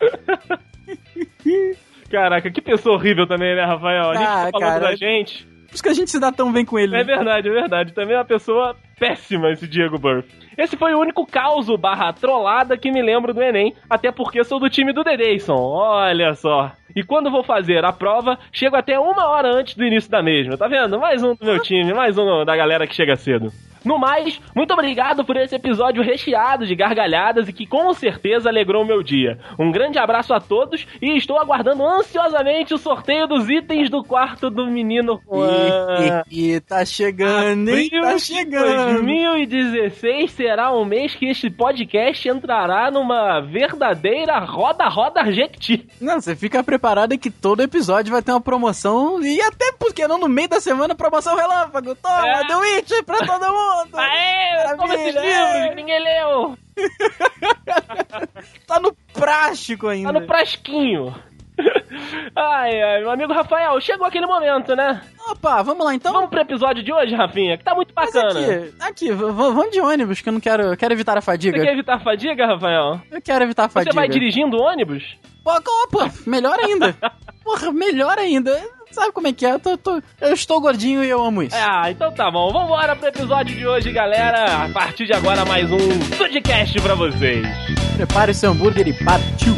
Caraca, que pessoa horrível também, né, Rafael? A gente Ah, tá falando cara. da gente. Por isso que a gente se dá tão bem com ele. É né? verdade, é verdade. Também é uma pessoa péssima esse Diego Burff. Esse foi o único caos barra trollada que me lembro do Enem, até porque sou do time do Dedeison, olha só. E quando vou fazer a prova, chego até uma hora antes do início da mesma, tá vendo? Mais um do meu time, mais um da galera que chega cedo. No mais, muito obrigado por esse episódio recheado de gargalhadas e que com certeza alegrou o meu dia. Um grande abraço a todos e estou aguardando ansiosamente o sorteio dos itens do quarto do menino Juan. E, e tá chegando, hein? Tá chegando. 2016 será um mês que este podcast entrará numa verdadeira roda-roda Jequiti. Não, você fica preparado que todo episódio vai ter uma promoção e até porque não no meio da semana promoção relâmpago. Toma, É. The pra todo mundo. Aê, toma esses livros que ninguém leu. Tá no prático ainda. Tá no prasquinho. Ai, ai, meu amigo Rafael, chegou aquele momento, né? Opa, vamos lá então. Vamos pro episódio de hoje, Rafinha, que tá muito Mas bacana. aqui, aqui, v- vamos de ônibus, que eu não quero. eu quero evitar a Você fadiga. quer evitar fadiga, Rafael? Eu quero evitar a fadiga. Você vai dirigindo o ônibus? Pô, opa, melhor ainda. Porra, melhor ainda. Sabe como é que é? Eu, tô- tô- eu estou gordinho e eu amo isso. Ah, então tá bom. Vambora pro episódio de hoje, galera. A partir de agora, mais um Sudcast pra vocês. Prepare o seu hambúrguer e partiu.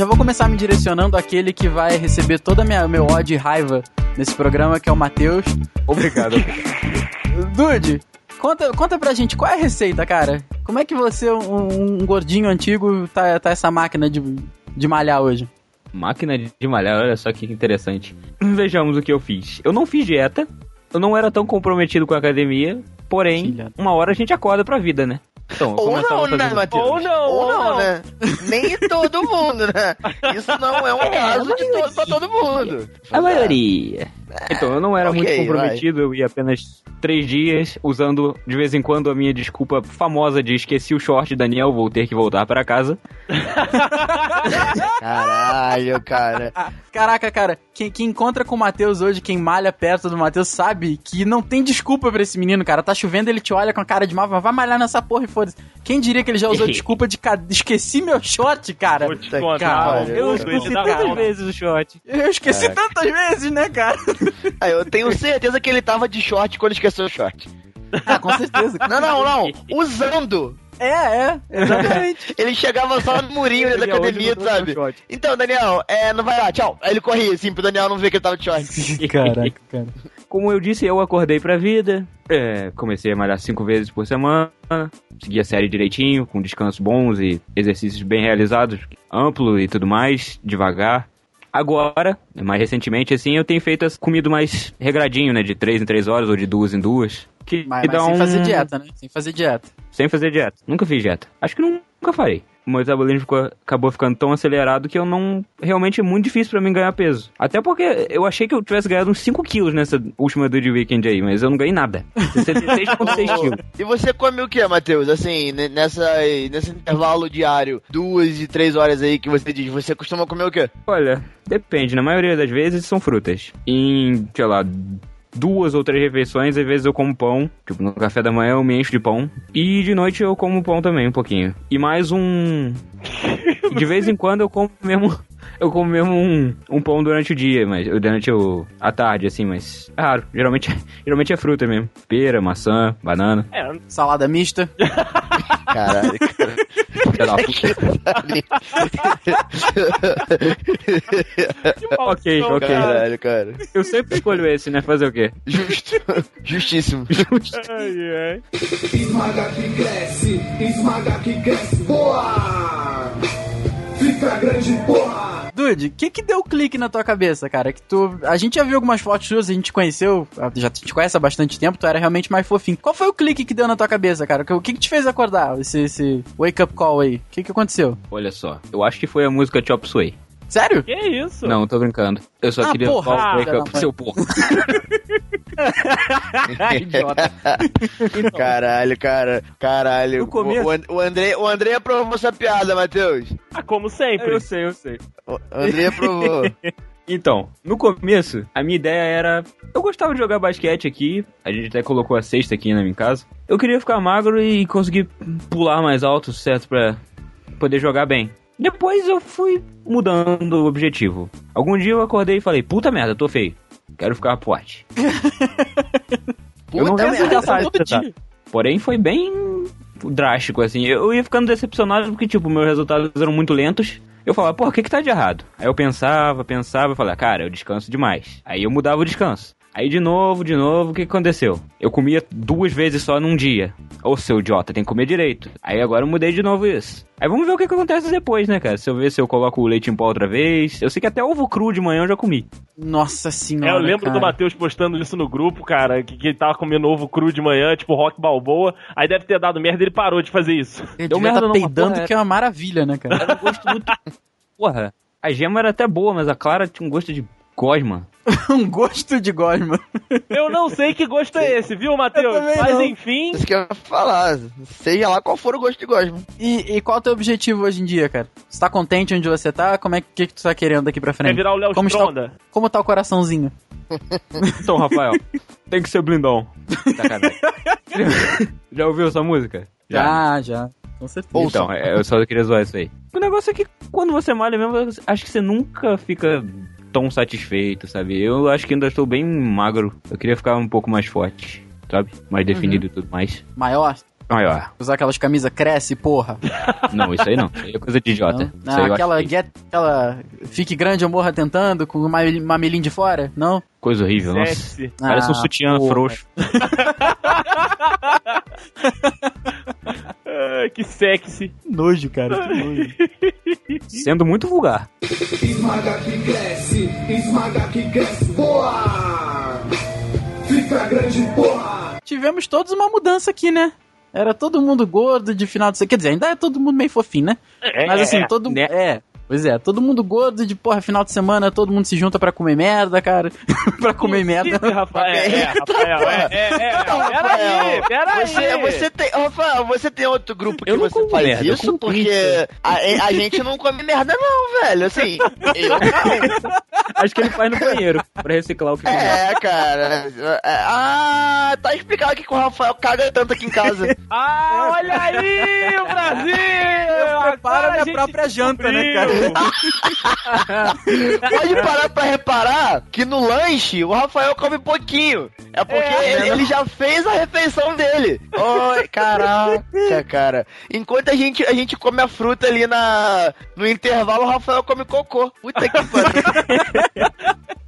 Já vou começar me direcionando àquele que vai receber toda a minha meu ódio e raiva nesse programa, que é o Matheus. Obrigado. Dude, conta, conta pra gente qual é a receita, cara. Como é que você, um, um gordinho antigo, tá, tá essa máquina de, de malhar hoje? Máquina de malhar, olha só que interessante. Vejamos o que eu fiz. Eu não fiz dieta, eu não era tão comprometido com a academia, porém, Filha. uma hora a gente acorda pra vida, né? Então, Ou não, né, Matheus? Ou não, Ou ou não, não. né? Nem todo mundo, né? Isso não é um caso de todo pra todo mundo. A maioria. Então, eu não era Ok, muito comprometido, eu ia apenas três dias, usando de vez em quando a minha desculpa famosa de esqueci o short, Daniel, vou ter que voltar para casa. Caralho, cara. Caraca, cara, quem, quem encontra com o Matheus hoje, quem malha perto do Matheus, sabe que não tem desculpa pra esse menino, cara. Tá chovendo, ele te olha com a cara de mal, vai malhar nessa porra e foda-se. Quem diria que ele já usou desculpa de ca- esqueci meu short, cara? Vou te Puta que contar. pariu. Eu esqueci te tantas vezes o short. Eu esqueci tantas vezes, né, cara? Ah, eu tenho certeza que ele tava de short quando esqueceu o short. Ah, com certeza. Não, não, não. Usando. É, é, exatamente. Ele chegava só no murinho da academia, sabe? Então, Daniel, é, não vai lá, tchau. Aí ele corria assim pro Daniel não ver que ele tava de short. Caraca, cara. Como eu disse, eu acordei pra vida, é, comecei a malhar cinco vezes por semana, segui a série direitinho, com descansos bons e exercícios bem realizados, amplo e tudo mais, devagar. Agora, mais recentemente, assim, eu tenho feito comido mais regradinho, né? De três em três horas ou de duas em duas. Que, Mas, que mas dá sem um... fazer dieta, né? Sem fazer dieta. Sem fazer dieta. Nunca fiz dieta. Acho que nunca farei. O meu metabolismo ficou- acabou ficando tão acelerado que eu não. Realmente é muito difícil pra mim ganhar peso. Até porque eu achei que eu tivesse ganhado uns 5 quilos nessa última do de weekend aí, mas eu não ganhei nada. 66,6 quilos. E você come o que, Matheus? Assim, ne- nessa, nesse intervalo diário, duas e três horas aí que você diz, você costuma comer o quê? Olha, depende. Na maioria das vezes são frutas. Em, sei lá, duas ou três refeições, às vezes eu como pão. Tipo, no café da manhã eu me encho de pão. E de noite eu como pão também, um pouquinho. E mais um. De vez em quando eu como mesmo. Eu como mesmo um, um pão durante o dia, mas durante o, a tarde, assim, mas é raro. Geralmente, geralmente é fruta mesmo. Pera, maçã, banana. É, Salada mista. Caralho, cara. Ok, ok. Caralho, cara. Eu sempre escolho esse, né? Fazer o quê? Justo. Justíssimo. ai, ai. Esmaga que cresce, esmaga que cresce, boa! Fica grande, porra! Dude, o que que deu clique na tua cabeça, cara? Que tu. A gente já viu algumas fotos suas, a gente te conheceu, já te conhece há bastante tempo, tu era realmente mais fofinho. Qual foi o clique que deu na tua cabeça, cara? O que que te fez acordar? Esse, esse wake up call aí? O que que aconteceu? Olha só, eu acho que foi a música Chop Suey. Sério? Que isso? Não, tô brincando. Eu só Ah, queria falar o break-up seu porra. Idiota. Caralho, cara. Caralho. No começo- O, o, o André, o André aprovou essa piada, Matheus. Ah, como sempre. Eu sei, eu sei. O André aprovou. Então, no começo, a minha ideia era. Eu gostava de jogar basquete aqui, a gente até colocou a cesta aqui na minha casa. Eu queria ficar magro e conseguir pular mais alto, certo? Pra poder jogar bem. Depois eu fui mudando o objetivo. Algum dia eu acordei e falei: puta merda, tô feio. Quero ficar forte. eu não merda. dessa todo tá? Porém, foi bem drástico, assim. Eu ia ficando decepcionado porque, tipo, meus resultados eram muito lentos. Eu falava, pô, o que que tá de errado? Aí eu pensava, pensava, e falava, cara, eu descanso demais. Aí eu mudava o descanso. Aí de novo, de novo, o que aconteceu? Eu comia duas vezes só num dia. Ô, seu idiota, tem que comer direito. Aí agora eu mudei de novo isso. Aí vamos ver o que que acontece depois, né, cara? Se eu ver se eu coloco o leite em pó outra vez. Eu sei que até ovo cru de manhã eu já comi. Nossa É, senhora. eu lembro cara. do Matheus postando isso no grupo, cara, que, que ele tava comendo ovo cru de manhã, tipo rock balboa. Aí deve ter dado merda e ele parou de fazer isso. Ele Deu devia merda tá não, peidando, porra, que é uma maravilha, né, cara? Era um gosto muito... Porra, a gema era até boa, mas a clara tinha um gosto de gosma. um gosto de gosma. Eu não sei que gosto é esse, viu, Matheus? Mas não. enfim, Isso que eu ia falar. Seja lá qual for o gosto de gosma. E, e qual é o teu objetivo hoje em dia, cara? Você tá contente onde você tá? Como é que, que, tu tá querendo daqui pra é frente? virar o Léo Como está, como tá o coraçãozinho? Então, Rafael, tem que ser blindão. Já ouviu essa música? Já, já. Com certeza. Então, é, eu só queria zoar isso aí. O negócio é que quando você malha mesmo, acho que você nunca fica tão satisfeito, sabe? Eu acho que ainda estou bem magro. Eu queria ficar um pouco mais forte, sabe? Mais definido e tudo mais. Maior? Maior. Usar aquelas camisas cresce, porra. Não, isso aí não. Isso aí é coisa de idiota. Ah, aquela, get, aquela fique grande ou morra tentando, com o mamel- mamelinho de fora? Não? Coisa horrível, nossa. Parece um Ah, sutiã porra. frouxo. Ah, que sexy. Nojo, cara. Que nojo. Sendo muito vulgar. Esmaga que cresce, esmaga que cresce, boa! Fica grande, porra! Tivemos todos uma mudança aqui, né? Era todo mundo gordo de final de semana. Quer dizer, ainda é todo mundo meio fofinho, né? É, Mas assim, é, todo né? É. Pois é, todo mundo gordo de porra, final de semana, todo mundo se junta pra comer merda, cara. pra comer merda. Rafael, é, é, Rafael, é, é, é, peraí, peraí. Você, você tem. Rafael, você tem outro grupo que Eu não você faz merda, isso? Porque a, a gente não come merda, não, velho. Assim, eu não. Acho que ele faz no banheiro pra reciclar o que. É, cara. É, ah, tá explicado que o Rafael caga tanto aqui em casa. Ah, olha aí, o Brasil! Eu preparo Agora a minha própria janta, né, descobriu. Pode parar pra reparar que no lanche o Rafael come pouquinho. É porque É, ele, ele já fez a refeição dele. Oi, caraca, cara. Enquanto a gente, a gente come a fruta ali na, no intervalo, o Rafael come cocô. Puta que pariu.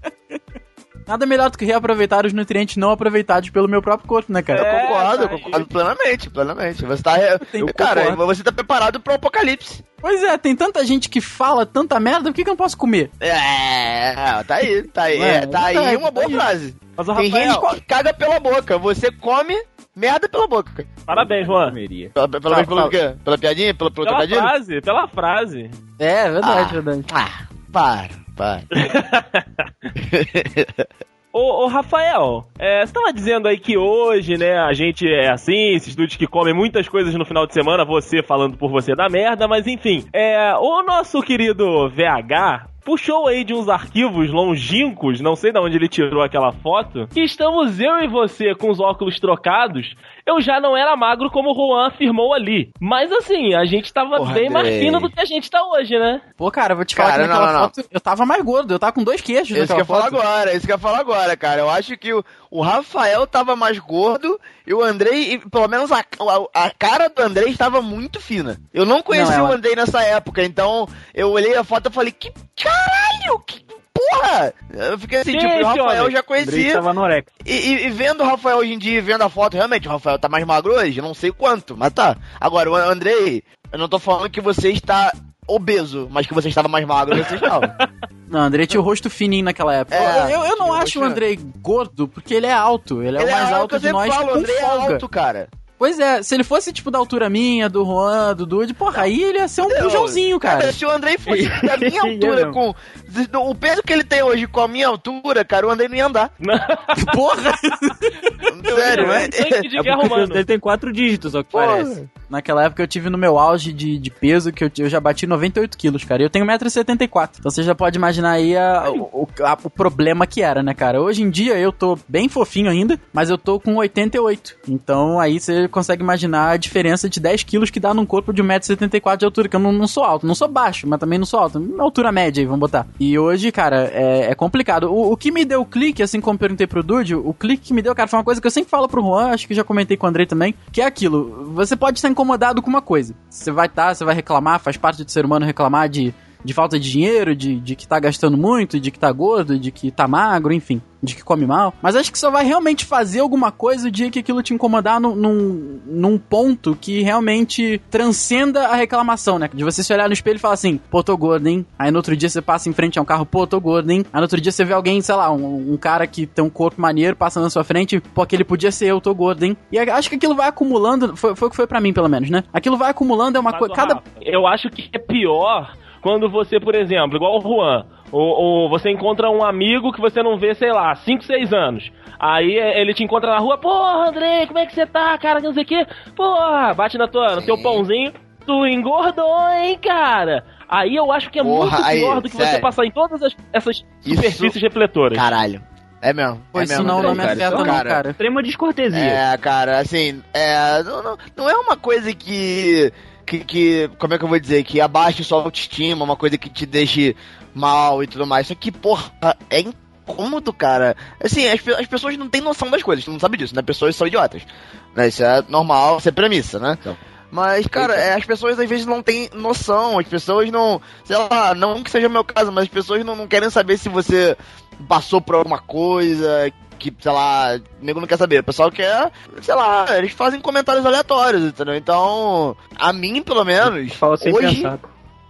Nada melhor do que reaproveitar os nutrientes não aproveitados pelo meu próprio corpo, né, cara? Eu É, concordo, eu tá aí. concordo plenamente, plenamente. Você tá. re- Eu cara, concordo. você tá preparado pro apocalipse. Pois é, tem tanta gente que fala tanta merda, por que, que eu não posso comer? É, tá aí, tá aí. É, é, tá aí verdade, uma boa tá aí. frase. Mas o Tem gente Rafael, que caga pela boca, você come merda pela boca. parabéns, Juan. Pela, pela, fala. quê? Pela piadinha? Pelo Pela trocadilho? frase, pela frase. É, verdade, Ah. verdade. Ah, para, para. Ô, ô, Rafael, é, você tava dizendo aí que hoje, né, a gente é assim, esses dudes que comem muitas coisas no final de semana, você falando por você da merda, mas enfim, é, o nosso querido VH puxou aí de uns arquivos longínquos, não sei de onde ele tirou aquela foto, que estamos eu e você com os óculos trocados, eu já não era magro como o Juan afirmou ali. Mas assim, a gente tava Porra, bem mais fino do que a gente tá hoje, né? Pô, cara, eu vou te falar Cara, que naquela não, não, não. foto eu tava mais gordo, eu tava com dois queixos Isso que eu ia falar foto. agora, isso que eu ia falar agora, cara. Eu acho que o, o Rafael tava mais gordo e o Andrei, e pelo menos a, a, a cara do Andrei estava muito fina. Eu não conheci Não, o ela- Andrei nessa época, então eu olhei a foto e falei, que caralho, que porra! Eu fiquei assim, Que tipo, o esse Rafael homem? já conhecia. tava anorex. E, e- e vendo o Rafael hoje em dia, vendo a foto, realmente, o Rafael tá mais magro hoje, não sei quanto, mas tá. Agora, o Andrei, eu não tô falando que você está obeso, mas que você estava mais magro, você estava. Não, o Andrei tinha o rosto fininho naquela época. É, eu, eu, eu não o acho o Andrei gordo, porque ele é alto. Ele é Ele o mais é alto que eu de nós falo, o com Andrei é folga. alto, cara. Pois é, se ele fosse, tipo, da altura minha, do Juan, do Dude, porra, aí ele ia ser um pujãozinho, cara. Se o Andrei fosse da minha altura, com o peso que ele tem hoje com a minha altura, cara, o Andrei não ia andar. Porra! Sério, é, é. É dele tem quatro dígitos, ao que parece. Naquela época eu tive no meu auge de, de peso, que eu, eu já bati 98 quilos, cara. E eu tenho 1,74m. Então você já pode imaginar aí a- o, o- a- o problema que era, né, cara? Hoje em dia eu tô bem fofinho ainda, mas eu tô com 88. Então aí você consegue imaginar a diferença de 10 quilos que dá num corpo de 1,74m de altura, que eu não, não sou alto. Não sou baixo, mas também não sou alto. Uma altura média aí, vamos botar. E hoje, cara, é, é complicado. O, o que me deu clique, assim como perguntei pro Dude, o clique que me deu, cara, foi uma coisa que eu sempre falo pro Juan, acho que já comentei com o Andrei também, que é aquilo. Você pode estar incomodado com uma coisa. Você vai estar, você vai reclamar, faz parte do ser humano reclamar de, de falta de dinheiro, de, de que tá gastando muito, de que tá gordo, de que tá magro, enfim, de que come mal. Mas acho que só vai realmente fazer alguma coisa o dia que aquilo te incomodar num, num, num ponto que realmente transcenda a reclamação, né? De você se olhar no espelho e falar assim, pô, tô gordo, hein? Aí no outro dia você passa em frente a um carro, pô, tô gordo, hein? Aí no outro dia você vê alguém, sei lá, um, um cara que tem um corpo maneiro passando na sua frente, pô, aquele podia ser eu, tô gordo, hein? E acho que aquilo vai acumulando, foi, foi o que foi pra mim, pelo menos, né? Aquilo vai acumulando, é uma coisa. Cada. Eu acho que é pior quando você, por exemplo, igual o Juan, ou, ou você encontra um amigo que você não vê, sei lá, 5, 6 anos. Aí é, ele te encontra na rua, porra, Andrei, como é que você tá, cara? Não sei o quê. Porra, bate na tua, no teu pãozinho. Tu engordou, hein, cara? Aí eu acho que é Porra, muito aí, pior do que você sério. passar em todas as- essas Isso- superfícies refletoras. Caralho. É mesmo. Pô, é isso mesmo, não, não me afeta, não, cara. cara. Extrema descortesia. É, cara, assim, é, não, não, não é uma coisa que, que, que, como é que eu vou dizer, que abaixe sua autoestima, uma coisa que te deixe mal e tudo mais. Só que, porra, é incômodo, cara. Assim, as, as pessoas não têm noção das coisas, tu não sabe disso, né? Pessoas são idiotas. Né? Isso é normal, isso é premissa, né? Mas, cara, é, as pessoas às vezes não têm noção, as pessoas não, sei lá, não que seja o meu caso, mas as pessoas não, não querem saber se você passou por alguma coisa, que, sei lá, o nego não quer saber. O pessoal quer, sei lá, eles fazem comentários aleatórios, entendeu? Então, a mim, pelo menos, Fala sem hoje pensar.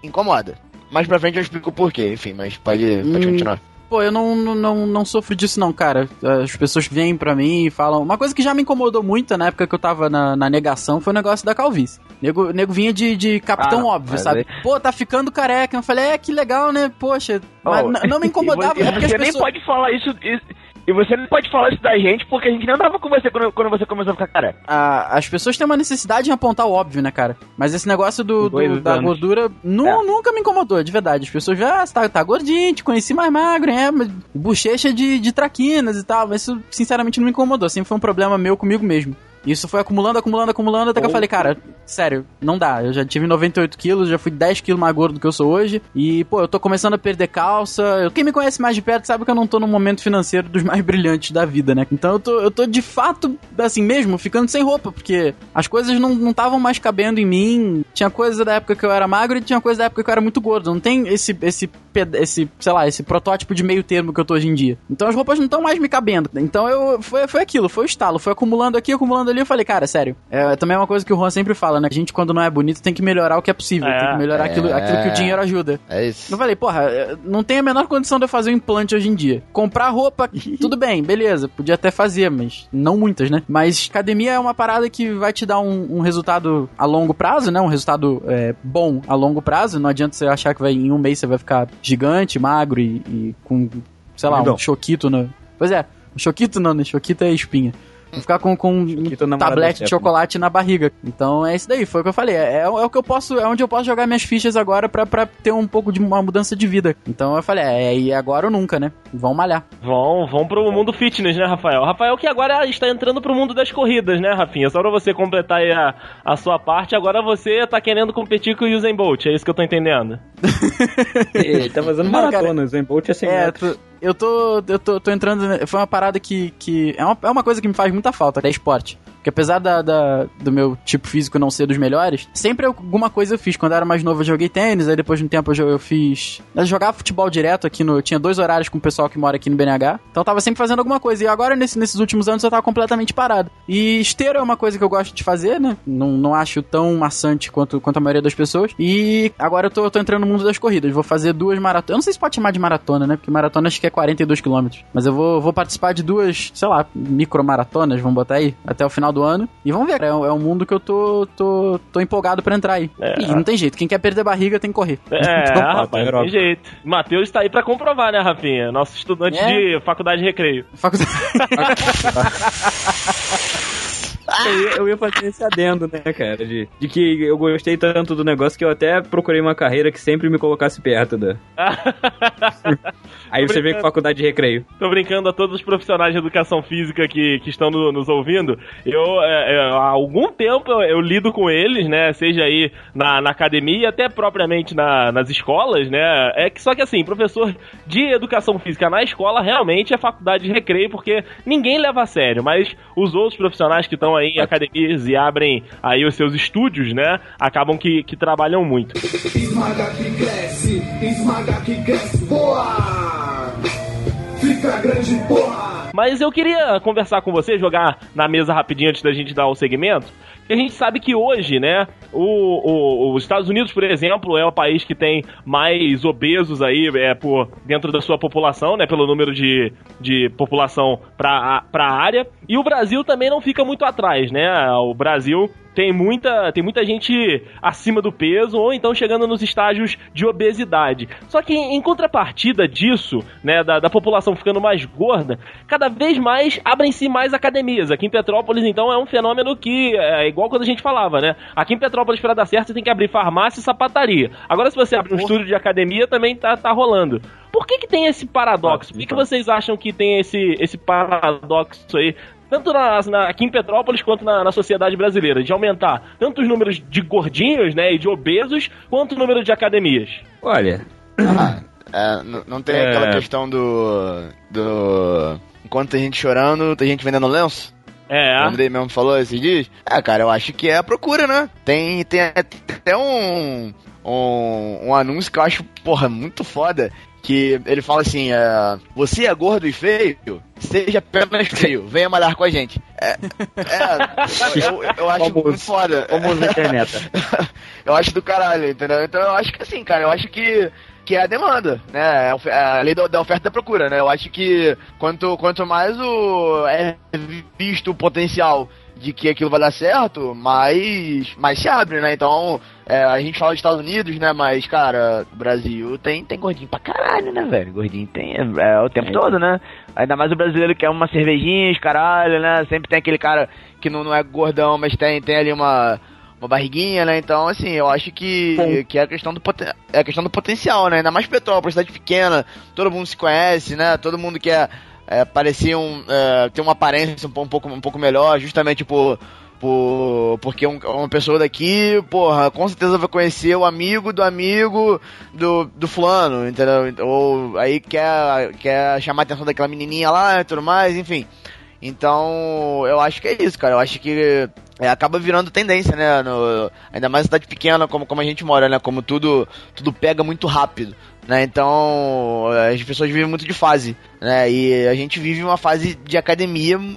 incomoda. Mais pra frente eu explico o porquê, enfim, mas pode, pode Hum, continuar. Pô, eu não, não, não, não sofro disso não, cara. As pessoas vêm pra mim e falam... Uma coisa que já me incomodou muito na época que eu tava na, na negação foi o negócio da calvície. Nego, nego vinha de, de capitão Ah, óbvio, sabe? Pô, tá ficando careca. Eu falei, é, que legal, né? Poxa, mas Oh, não me incomodava. É porque as você nem pode falar isso, isso- E você não pode falar isso da gente porque a gente não andava com você quando, quando você começou a ficar careca. a- as pessoas têm uma necessidade em apontar o óbvio, né, cara? Mas esse negócio do, do- da anos. gordura nu- É. nunca me incomodou, de verdade. As pessoas já, ah, você tá, tá gordinho, te conheci mais magro, é, bochecha de, de traquinas e tal. Mas isso, sinceramente, não me incomodou. Sempre foi um problema meu comigo mesmo. Isso foi acumulando, acumulando, acumulando, até que eu falei, cara, sério, não dá. Eu já tive 98 quilos, já fui 10 quilos mais gordo do que eu sou hoje. E, pô, eu tô começando a perder calça. Quem me conhece mais de perto sabe que eu não tô num momento financeiro dos mais brilhantes da vida, né? Então eu tô, eu tô de fato, assim mesmo, ficando sem roupa, porque as coisas não estavam mais cabendo em mim. Tinha coisa da época que eu era magro e tinha coisa da época que eu era muito gordo. Não tem esse, esse, esse sei lá, esse protótipo de meio termo que eu tô hoje em dia. Então as roupas não estão mais me cabendo. Então eu, foi, foi aquilo, foi o estalo. Foi acumulando aqui, acumulando ali. Eu falei, cara, sério. É também é uma coisa que o Juan sempre fala, né? A gente, quando não é bonito, tem que melhorar o que é possível. É, tem que melhorar aquilo, é. aquilo que o dinheiro ajuda. É isso. Eu falei, porra, eh, não tem a menor condição de eu fazer um implante hoje em dia. Comprar roupa, tudo bem, beleza, podia até fazer, mas não muitas, né? Mas academia é uma parada que vai te dar um, um resultado a longo prazo, né? Um resultado é, bom a longo prazo. Não adianta você achar que vai, em um mês você vai ficar gigante, magro e, e com, sei lá, um choquito no. Pois é, um choquito não, né? Choquito é espinha. Vou ficar com, com um é tablete da de Stephanie. chocolate na barriga. Então é isso daí, foi o que eu falei. É, é o que eu posso, é onde eu posso jogar minhas fichas agora pra, pra ter um pouco de uma mudança de vida. Então eu falei, é, e agora ou nunca, né? Vão malhar. Vão, vão pro mundo fitness, né, Rafael? Rafael que agora está entrando pro mundo das corridas, né, Rafinha? Só pra você completar aí a, a sua parte, agora você tá querendo competir com o Usain Bolt, é isso que eu tô entendendo. Ele tá fazendo Não, maratona, o Zen Bolt é 100 É, metros. tô- eu tô, eu tô, tô entrando. Foi uma parada que. que é, uma, é uma coisa que me faz muita falta, é esporte. Porque apesar da, da- do meu tipo físico não ser dos melhores, sempre alguma coisa eu fiz. Quando eu era mais novo, eu joguei tênis, aí depois de um tempo eu, eu fiz. Eu jogava futebol direto aqui no. Eu tinha dois horários com o pessoal que mora aqui no BNH. Então eu tava sempre fazendo alguma coisa. E agora, nesse- nesses últimos anos, eu tava completamente parado. E esteiro é uma coisa que eu gosto de fazer, né? Não, não acho tão maçante quanto, quanto a maioria das pessoas. E agora eu tô, tô entrando no mundo das corridas. Vou fazer duas maratonas. Eu não sei se pode chamar de maratona, né? Porque maratona acho que é 42 km. Mas eu vou, vou participar de duas, sei lá, micromaratonas, vamos botar aí, até o final final do ano. E vamos ver, é, um- é um mundo que eu tô, tô, tô empolgado pra entrar aí. É. E não tem jeito, quem quer perder barriga tem que correr. É, Então, rapaz, Europa. tem jeito. Matheus tá aí pra comprovar, né, Rafinha? Nosso estudante É. de faculdade de recreio. faculdade- Eu ia, eu ia fazer esse adendo, né, cara? De, de que eu gostei tanto do negócio que eu até procurei uma carreira que sempre me colocasse perto da. Aí você vê que faculdade de recreio. Tô brincando a todos os profissionais de educação física que, que estão no- nos ouvindo. Eu, é, é, há algum tempo, eu, eu lido com eles, né? Seja aí na, na academia, até propriamente na- nas escolas, né? É que só que assim, professor de educação física na escola realmente é faculdade de recreio, porque ninguém leva a sério, mas os outros profissionais que estão aí em academias e abrem aí os seus estúdios, né? Acabam que, que trabalham muito. Esmaga que cresce, esmaga que cresce, boa! Fica grande, porra! Mas eu queria conversar com você, jogar na mesa rapidinho antes da gente dar o segmento. Que a gente sabe que hoje, né, o, o- os Estados Unidos, por exemplo, é o país que tem mais obesos aí é, por, dentro da sua população, né, pelo número de, de população para a área. E o Brasil também não fica muito atrás, né? O Brasil tem muita, tem muita gente acima do peso ou então chegando nos estágios de obesidade. Só que em contrapartida disso, né, da, da população ficando mais gorda, cada vez mais abrem-se mais academias. Aqui em Petrópolis, então, é um fenômeno que é igual quando a gente falava, né? Aqui em Petrópolis, para dar certo, você tem que abrir farmácia e sapataria. Agora, se você abrir um estúdio de academia, também tá, tá rolando. Por que que tem esse paradoxo? Por que, que vocês acham que tem esse, esse paradoxo aí tanto na, na- aqui em Petrópolis quanto na, na sociedade brasileira, de aumentar tanto os números de gordinhos, né, e de obesos, quanto o número de academias. Olha, É, não tem É. aquela questão do. do. Enquanto tem gente chorando, tem gente vendendo lenço? É, O Andrei mesmo falou esses dias? É, cara, eu acho que é a procura, né? Tem, tem até um, um, um anúncio que eu acho, porra, muito foda. Que ele fala assim: é, Você é gordo e feio? Seja apenas feio, venha malhar com a gente. É, é eu, eu acho Famoso. muito foda. como na internet. eu acho do caralho, entendeu? Então eu acho que assim, cara, eu acho que, que é a demanda, né? É a é a lei da, da oferta e da procura, né? Eu acho que quanto, quanto mais o é visto o potencial de que aquilo vai dar certo, mais, mais se abre, né? Então, é, a gente fala dos Estados Unidos, né? Mas, cara, o Brasil tem, tem gordinho pra caralho, né, velho? Gordinho tem é, é, o tempo todo, né? Ainda mais o brasileiro que é uma cervejinha, caralho, né? Sempre tem aquele cara que não, não é gordão, mas tem, tem ali uma, uma barriguinha, né? Então, assim, eu acho que, que é a questão do poten- é a questão do potencial, né? Ainda mais Petrópolis, cidade pequena, todo mundo se conhece, né? Todo mundo quer é, parecer um é, ter uma aparência um, um pouco um pouco melhor, justamente por por porque um- uma pessoa daqui, porra, com certeza vai conhecer o amigo do amigo do, do fulano, entendeu? Ou aí quer quer chamar a atenção daquela menininha lá e tudo mais, enfim. Então, eu acho que é isso, cara. Eu acho que é, acaba virando tendência, né? No- ainda mais cidade pequena, como, como a gente mora, né? Como tudo, tudo pega muito rápido, né? Então, as pessoas vivem muito de fase, né? E a gente vive uma fase de academia hum,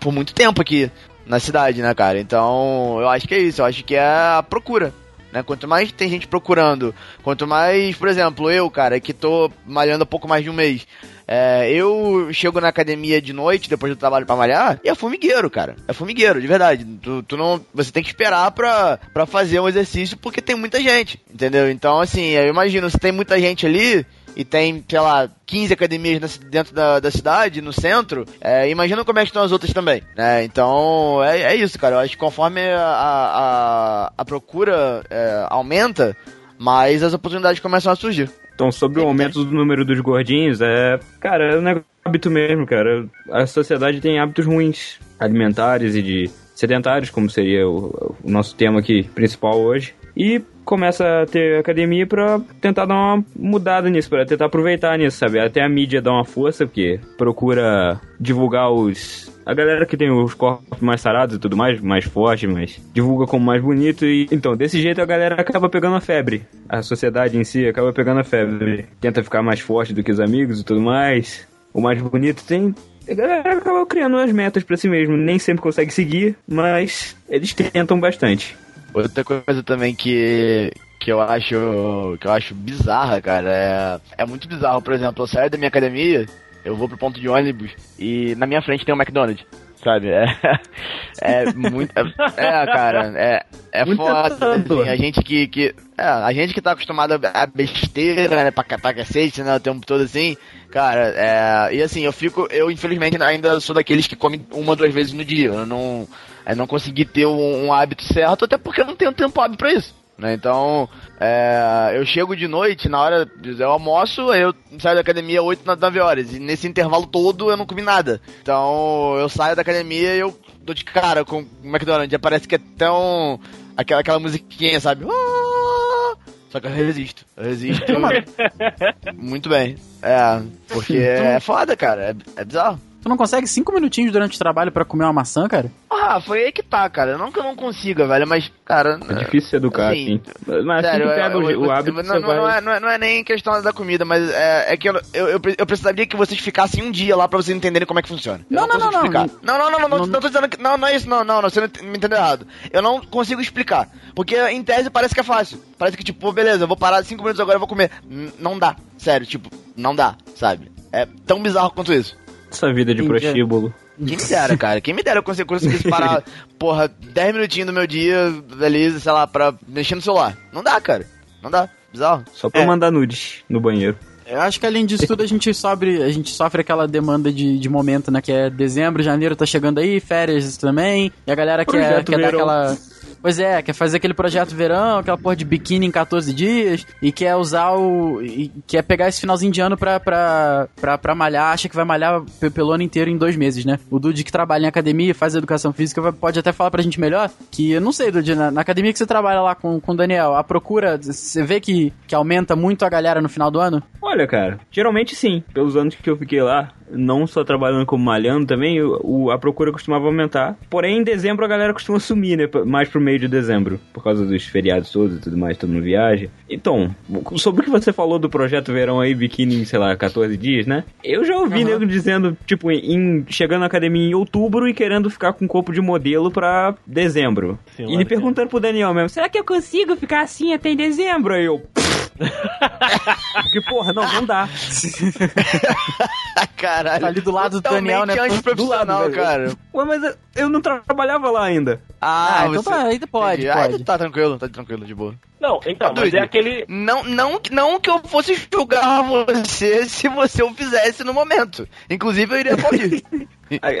por muito tempo aqui na cidade, né, cara? Então, eu acho que é isso. Eu acho que é a procura. Né? Quanto mais tem gente procurando, quanto mais, por exemplo, eu, cara, que tô malhando há pouco mais de um mês, é, eu chego na academia de noite, depois do trabalho pra malhar, e é formigueiro, cara. É formigueiro, de verdade. Tu, tu não, você tem que esperar pra, pra fazer um exercício porque tem muita gente, entendeu? Então, assim, eu imagino, se tem muita gente ali, e tem, sei lá, 15 academias dentro da, da cidade, no centro, é, imagina como é que estão as outras também, né? Então, é, é isso, cara. Eu acho que conforme a, a, a procura é, aumenta, mais as oportunidades começam a surgir. Então, sobre o aumento do número dos gordinhos, é. Cara, é um hábito mesmo, cara. A sociedade tem hábitos ruins, alimentares e de sedentários, como seria o, o nosso tema aqui principal hoje. E começa a ter academia pra tentar dar uma mudada nisso, pra tentar aproveitar nisso, sabe? Até a mídia dá uma força, porque procura divulgar os. A galera que tem os corpos mais sarados e tudo mais, mais forte, mas divulga como mais bonito e então desse jeito a galera acaba pegando a febre. A sociedade em si acaba pegando a febre. Tenta ficar mais forte do que os amigos e tudo mais. O mais bonito tem a galera acaba criando umas metas pra si mesmo. Nem sempre consegue seguir, mas eles tentam bastante. Outra coisa também que, que eu acho que eu acho bizarra, cara, é, é muito bizarro. Por exemplo, eu saio da minha academia, eu vou pro ponto de ônibus e na minha frente tem um McDonald's. sabe? É, É muito. É, é, cara, é, é Muito foda. assim, a gente que. que é, a gente que tá acostumado a besteira, né? Pra, pra cacete, né? O tempo todo assim. Cara, é. E assim, eu fico. Eu, infelizmente, ainda sou daqueles que comem uma, duas vezes no dia. Eu não. Eu não consegui ter um, um hábito certo, até porque eu não tenho tempo hábil pra isso. Né? Então, é, eu chego de noite, na hora. Eu almoço, aí eu saio da academia 8, 9 horas. E nesse intervalo todo eu não comi nada. Então, eu saio da academia e eu dou de cara com o McDonald's. Parece que é tão. Aquela, aquela musiquinha, sabe? Ah! Só que eu resisto. Eu resisto. muito bem. É, porque é foda, cara. É, é bizarro. Tu não consegue cinco minutinhos durante o trabalho pra comer uma maçã, cara? Ah, foi aí que tá, cara. Não que eu não consiga, velho, mas, cara. É difícil se educar, Assim, assim. Mas assim Sério, que pega eu- o, eu- o hábito, não, você não, vai... não é, não, é, não é nem questão da comida, mas é, é que eu, eu, eu, pre- eu precisaria que vocês ficassem um dia lá pra vocês entenderem como é que funciona. Eu Não, não, não, não. Não, não, não, não, não, Não- não tô dizendo que. Não, não é isso, não, não, não, você não me entendeu errado. Eu não consigo explicar. Porque em tese parece que é fácil. Parece que, tipo, beleza, eu vou parar cinco minutos agora, eu vou comer. N- não dá. Sério, tipo, não dá, sabe? É tão bizarro quanto isso. Essa vida de prostíbulo. Quem me dera, cara. Quem me dera eu conseguir, parar, porra, 10 minutinhos do meu dia, beleza, sei lá, pra mexer no celular. Não dá, cara. Não dá. Bizarro. Só pra É. mandar nudes no banheiro. Eu acho que além disso tudo a gente sofre, a gente sofre aquela demanda de, de momento, né? Que é dezembro, janeiro tá chegando aí, férias também. E a galera quer, Projeto quer dar aquela. Pois é, quer fazer aquele projeto verão, aquela porra de biquíni em 14 dias, e quer usar o. Quer pegar esse finalzinho de ano pra, pra, pra, pra malhar, acha que vai malhar pe- pelo ano inteiro em dois meses, né? O Dude que trabalha em academia, faz educação física, pode até falar pra gente melhor, que eu não sei, Dude, na, na academia que você trabalha lá com, com o Daniel, a procura, você vê que, que aumenta muito a galera no final do ano? Olha, cara, geralmente sim. Pelos anos que eu fiquei lá, não só trabalhando como malhando também, o, o- a procura costumava aumentar. Porém, em dezembro a galera costuma sumir, né? Mais pro meio de dezembro. Por causa dos feriados todos e tudo mais, todo mundo viaja. Então, sobre o que você falou do projeto verão aí, biquíni sei lá, 14 dias, né? Eu já ouvi nego dizendo, tipo, em, chegando na academia em outubro e querendo ficar com corpo de modelo pra dezembro. Senhora, e me perguntando pro Daniel mesmo, será que eu consigo ficar assim até em dezembro? Aí eu... Porque, porra, não, não dá. Caralho. Tá ali do lado do Daniel, né? Do lado, velho. cara. Ué, mas eu- não tra- trabalhava lá ainda. Ah, então tá, aí pode. Ah, pode. tá tranquilo, tá tranquilo, de boa. Não, então, mas Dude, é aquele. Não, não, não que eu fosse julgar você se você o fizesse no momento. Inclusive, eu iria aplaudir.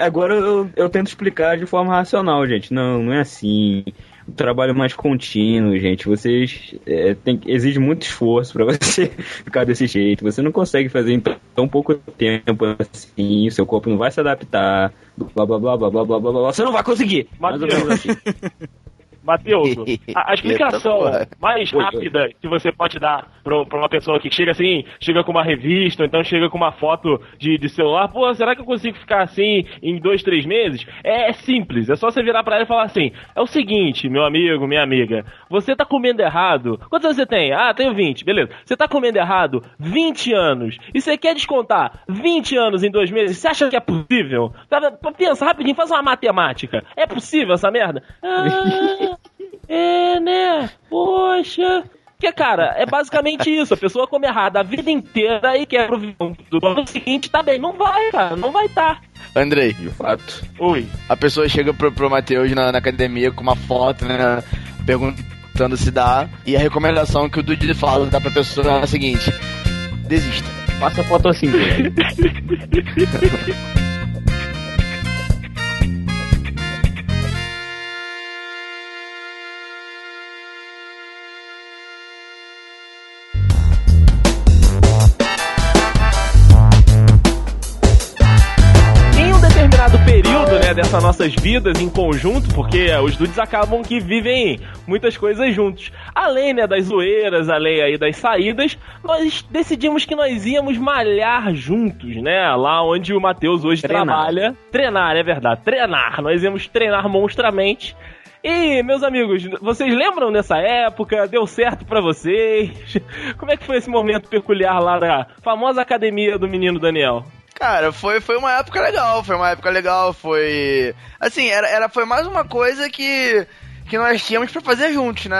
Agora eu, eu tento explicar de forma racional, gente. Não, não é assim. O trabalho mais contínuo, gente. Vocês é, tem, exige muito esforço pra você ficar desse jeito. Você não consegue fazer em tão pouco tempo assim. Seu corpo não vai se adaptar. Blá blá blá blá blá blá blá. blá. Você não vai conseguir. Matheus, a, a explicação mais oi. rápida que você pode dar pra, pra uma pessoa que chega assim, chega com uma revista, ou então chega com uma foto de, de celular, pô, será que eu consigo ficar assim em dois, três meses? É, é simples, é só você virar pra ela e falar assim: é o seguinte, meu amigo, minha amiga, você tá comendo errado. Quantos anos você tem? Ah, tenho 20, beleza. Você tá comendo errado 20 anos e você quer descontar 20 anos em dois meses? Você acha que é possível? Pensa rapidinho, faz uma matemática. É possível essa merda? Ah, é, né? Poxa. Porque, cara, é basicamente isso. A pessoa come errado a vida inteira e quer pro do ano seguinte, tá bem. Não vai, cara. Não vai tá. Andrei, De fato. Oi. a pessoa chega pro, pro Matheus na, na academia com uma foto, né? Perguntando se dá. E a recomendação que o Dude fala dá pra pessoa é a seguinte: desista. Passa a foto assim, dessas nossas vidas em conjunto, porque os dudes acabam que vivem muitas coisas juntos. Além, né, das zoeiras, além aí das saídas, nós decidimos que nós íamos malhar juntos, né, lá onde o Matheus hoje Treinar. trabalha. Treinar, é verdade, treinar. Nós íamos treinar monstramente. E, meus amigos, vocês lembram dessa época? Deu certo pra vocês? Como é que foi esse momento peculiar lá da famosa academia do menino Daniel? Cara, foi, foi uma época legal, foi uma época legal, foi. Assim, era, era, foi mais uma coisa que. Que nós tínhamos pra fazer juntos, né?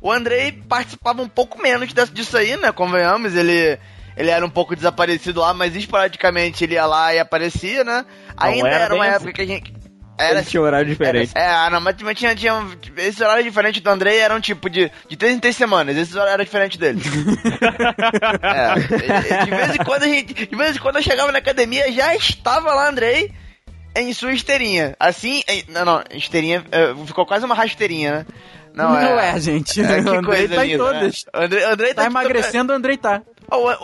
O Andrei participava um pouco menos disso aí, né? Convenhamos, ele. ele era um pouco desaparecido lá, mas esporadicamente ele ia lá e aparecia, né? Ainda era era, uma época que a gente. Era Ele tinha horário diferente. Era, é, não, mas, mas tinha, tinha. Esse horário diferente do Andrei era um tipo de, de 3 em 3 semanas. Esse horário era diferente dele. é, de vez em quando a gente. De vez em quando eu chegava na academia, já estava lá Andrei em sua esteirinha. Assim. em- não, não, esteirinha. é, ficou quase uma rasteirinha, né? Não, é, gente. É, o que Andrei coisa tá em linda, todas. né? Andrei, Andrei Tá de- emagrecendo, o Andrei tá.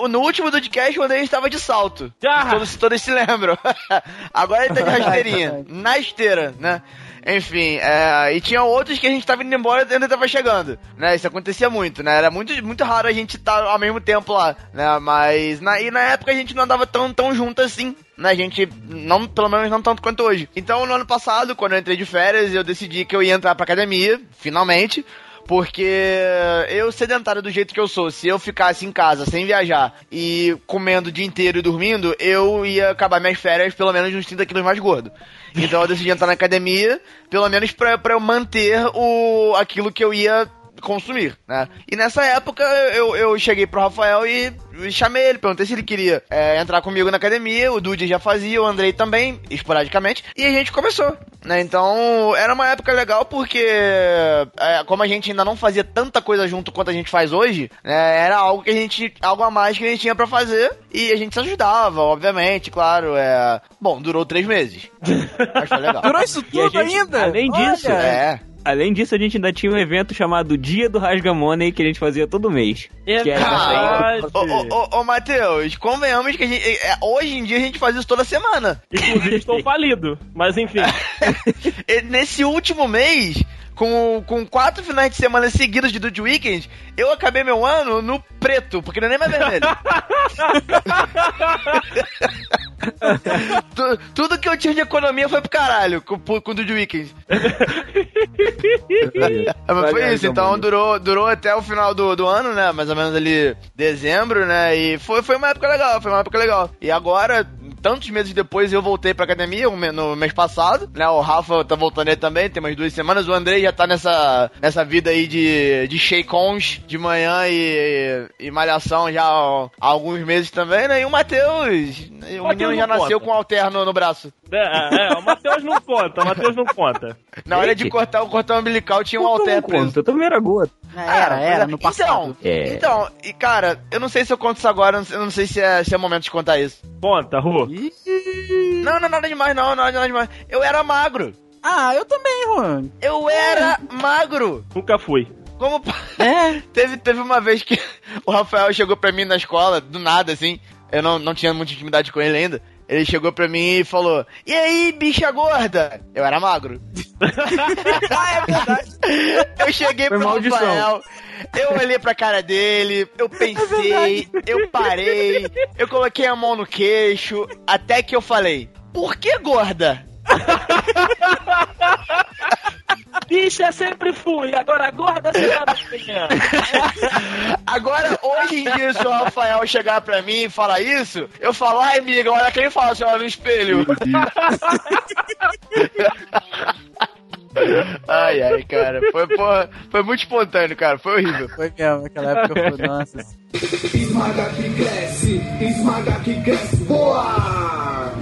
No último podcast, o Andrei estava de salto. Ah! Todos, todos se lembram. Agora ele tá de rasteirinha. na esteira, né? Enfim, é, e tinha outros que a gente tava indo embora e ainda tava chegando, né? Isso acontecia muito, né? Era muito, muito raro a gente estar ao mesmo tempo lá, né? Mas na, e na época a gente não andava tão, tão junto assim, né? A gente, não, pelo menos não tanto quanto hoje. Então, no ano passado, quando eu entrei de férias, eu decidi que eu ia entrar pra academia, finalmente. Porque eu, sedentário do jeito que eu sou, se eu ficasse em casa sem viajar e comendo o dia inteiro e dormindo, eu ia acabar minhas férias pelo menos uns 30 quilos mais gordo. Então eu decidi entrar na academia, pelo menos pra, pra eu manter o, aquilo que eu ia consumir, né? E nessa época eu, eu cheguei pro Rafael e, chamei ele, perguntei se ele queria é, entrar comigo na academia, o Dude já fazia, o Andrei também, esporadicamente, e a gente começou, né? Então era uma época legal porque, é, como a gente ainda não fazia tanta coisa junto quanto a gente faz hoje, né, era algo que a gente, algo a mais que a gente tinha pra fazer e a gente se ajudava, obviamente, claro, é... Bom, durou três meses, mas foi legal. Durou isso tudo gente, ainda? além disso, Olha. É. Além disso, a gente ainda tinha um evento chamado Dia do Rasga Money que a gente fazia todo mês. Que era. Ô, ô, ô, ô Matheus, convenhamos que a gente, é, hoje em dia a gente faz isso toda semana. Inclusive, estou falido. Mas enfim. Nesse último mês, com, com quatro finais de semana seguidos de Dude Weekend, eu acabei meu ano no preto, porque não é nem mais vermelho. Tu- tudo que eu tinha de economia foi pro caralho com, com o Dude Weekend. Mas foi isso, então mano. durou, durou até o final do, do ano, né? Mais ou menos ali dezembro, né? E foi, foi uma época legal, foi uma época legal. E agora, tantos meses depois, eu voltei pra academia um no mês passado, né? O Rafa tá voltando aí também, tem umas duas semanas. O Andrei já tá nessa, nessa vida aí de, de shake-ons de manhã e, e malhação já há, alguns meses também, né? E o Matheus, o menino já nasceu conta. com um alterno no braço. É, é, o Matheus não conta, o Matheus não conta. Na hora de cortar o cordão umbilical tinha um alter preso. Eu também era gota. Era, Ah, era, é- no passado. Então, É. então, e cara, eu não sei se eu conto isso agora, eu não sei- se é, se é momento de contar isso. Conta, Ru. Não, não é nada demais, não, não é nada demais. Eu era magro. Ah, eu também, Juan. Eu era magro. Nunca fui. Como. É. teve, teve uma vez que o Rafael chegou pra mim na escola, do nada, assim. Eu não, não tinha muita intimidade com ele ainda. Ele chegou pra mim e falou: E aí, bicha gorda? Eu era magro. ah, é verdade. Eu cheguei Foi pro maldição. Rafael, eu olhei pra cara dele, eu pensei, eu parei, eu coloquei a mão no queixo, até que eu falei: Por que gorda? Bicha, sempre fui, agora gorda você tá. Agora, hoje em dia, se o Rafael chegar pra mim e falar isso, eu falo, ai, amiga, olha quem fala, você olha no espelho. ai, ai, cara. Foi, porra, foi muito espontâneo, cara. Foi horrível. Foi mesmo, naquela época foi, nossa. Esmaga que cresce, esmaga que cresce, boa!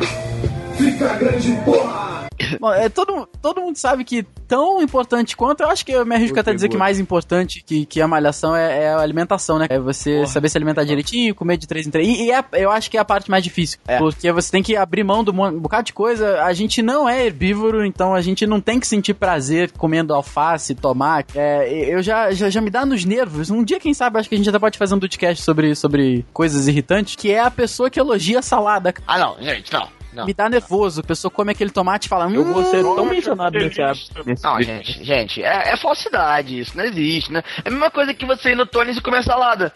Fica grande, porra! Bom, é, todo, todo mundo sabe que tão importante quanto, eu acho que eu me arrisco até a dizer que boa. mais importante que, que a malhação é, é a alimentação, né? É você saber se alimentar direitinho, comer de três em três. E, e é- eu acho que é a parte mais difícil. É. Porque você tem que abrir mão de um um bocado de coisa. A gente não é herbívoro, então a gente não tem que sentir prazer comendo alface, tomate. É, eu já, já, já me dá nos nervos. Um dia, quem sabe, acho que a gente até pode fazer um podcast sobre, sobre coisas irritantes, que é a pessoa que elogia salada. Ah, não, gente, não. Não, Me dá nervoso. A pessoa come aquele tomate e fala. Eu vou ser "Hum, tão mencionado nesse nesse não gente, gente, é, é falsidade isso, não existe, né? É a mesma coisa que você ir no Tony e comer salada.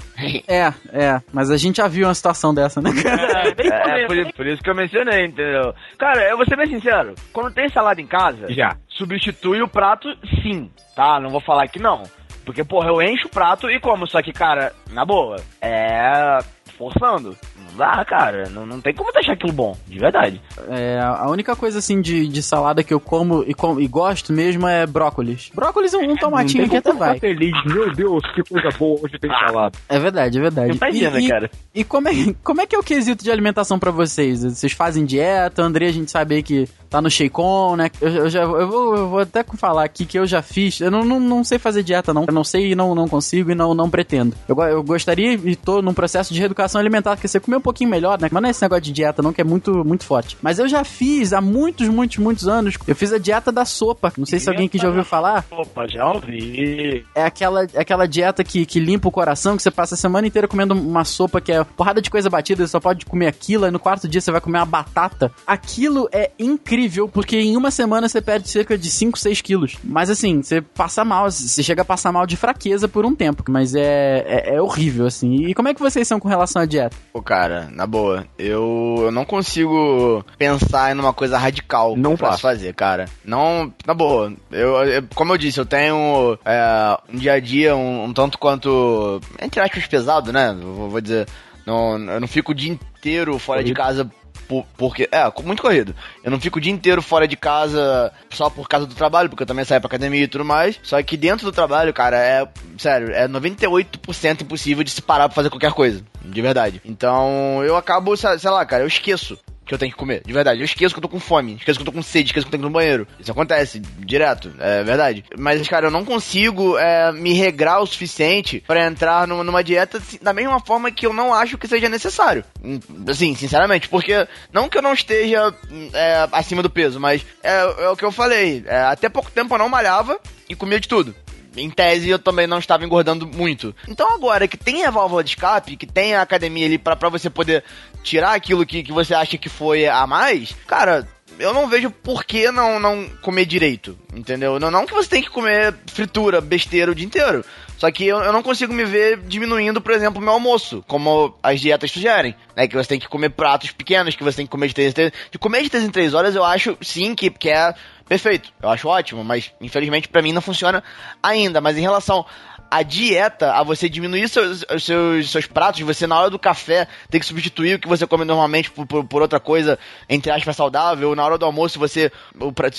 É, é, mas a gente já viu uma situação dessa, né, cara? É, bem É, comendo, por, por isso que eu mencionei, entendeu? Cara, eu vou ser bem sincero, quando tem salada em casa, Já. substitui o prato sim, tá? Não vou falar que não. Porque, porra, eu encho o prato e como, só que, cara, na boa, é. forçando. Dá, cara. Não, não tem como deixar aquilo bom, de verdade. É, a única coisa assim de, de salada que eu como e, com- e gosto mesmo é brócolis. Brócolis, um, um tomatinho aqui até vai. feliz. Meu Deus, que coisa boa. Hoje tem salada. É verdade, é verdade. Imagina, e, e- cara. E como é, como é que é o quesito de alimentação pra vocês? Vocês fazem dieta? André, a gente sabe que tá no Sheikon, né? Eu, eu já, eu, vou, eu vou até falar aqui que eu já fiz. Eu não, não, não sei fazer dieta, não. Eu não sei e não, não consigo e não, não pretendo. Eu, eu gostaria e tô num processo de reeducação alimentar, porque você comer um pouquinho melhor, né? Mas não é esse negócio de dieta, não, que é muito, muito forte. Mas eu já fiz há muitos, muitos, muitos anos. Eu fiz a dieta da sopa. Não sei se alguém aqui já ouviu falar. Opa, já ouvi. É aquela, é aquela dieta que, que limpa o coração, que você passa a semana inteira comendo uma sopa que é porrada de coisa batida, você só pode comer aquilo, aí no quarto dia você vai comer uma batata. Aquilo é incrível, porque em uma semana você perde cerca de 5, 6 quilos. Mas assim, você passa mal, você chega a passar mal de fraqueza por um tempo, mas é, é, é horrível, assim. E como é que vocês são com relação à dieta? Pô, cara, na boa, eu, eu não consigo pensar em uma coisa radical Não pra faço. fazer, cara. Não, na boa. Eu, eu- como eu disse, eu tenho é, um dia a dia um, um tanto quanto, entre aspas, pesado, né? Vou, vou dizer, não, eu não fico o dia inteiro fora de casa por- porque, é, muito corrido. Eu não fico o dia inteiro fora de casa só por causa do trabalho, porque eu também saio pra academia e tudo mais. Só que dentro do trabalho, cara, é, sério, é 98% impossível de se parar pra fazer qualquer coisa. De verdade. Então, eu acabo, sei lá, cara, eu esqueço que eu tenho que comer. De verdade. Eu esqueço que eu tô com fome. Esqueço que eu tô com sede. Esqueço que eu tenho que ir no banheiro. Isso acontece direto. É verdade. Mas, cara, eu não consigo é, me regrar o suficiente pra entrar numa, numa dieta assim, da mesma forma que eu não acho que seja necessário. Hum, Assim, sinceramente. Porque, não que eu não esteja é, acima do peso, mas é, é o que eu falei. É, até pouco tempo eu não malhava e comia de tudo em tese eu também não estava engordando muito. Então agora que tem a válvula de escape, que tem a academia ali pra você poder tirar aquilo que, que você acha que foi a mais, cara. Eu não vejo por que não, não comer direito, entendeu? Não, não que você tem que comer fritura, besteira o dia inteiro. Só que eu, eu não consigo me ver diminuindo, por exemplo, meu almoço, como as dietas sugerem, né? Que você tem que comer pratos pequenos, que você tem que comer de 3 em 3 De comer de 3 em 3 horas, eu acho, sim, que, que é perfeito. Eu acho ótimo, mas infelizmente pra mim não funciona ainda. Mas em relação à dieta, a você diminuir seus, seus, seus pratos, você na hora do café ter que substituir o que você come normalmente por, por, por outra coisa, entre aspas, saudável. Na hora do almoço, você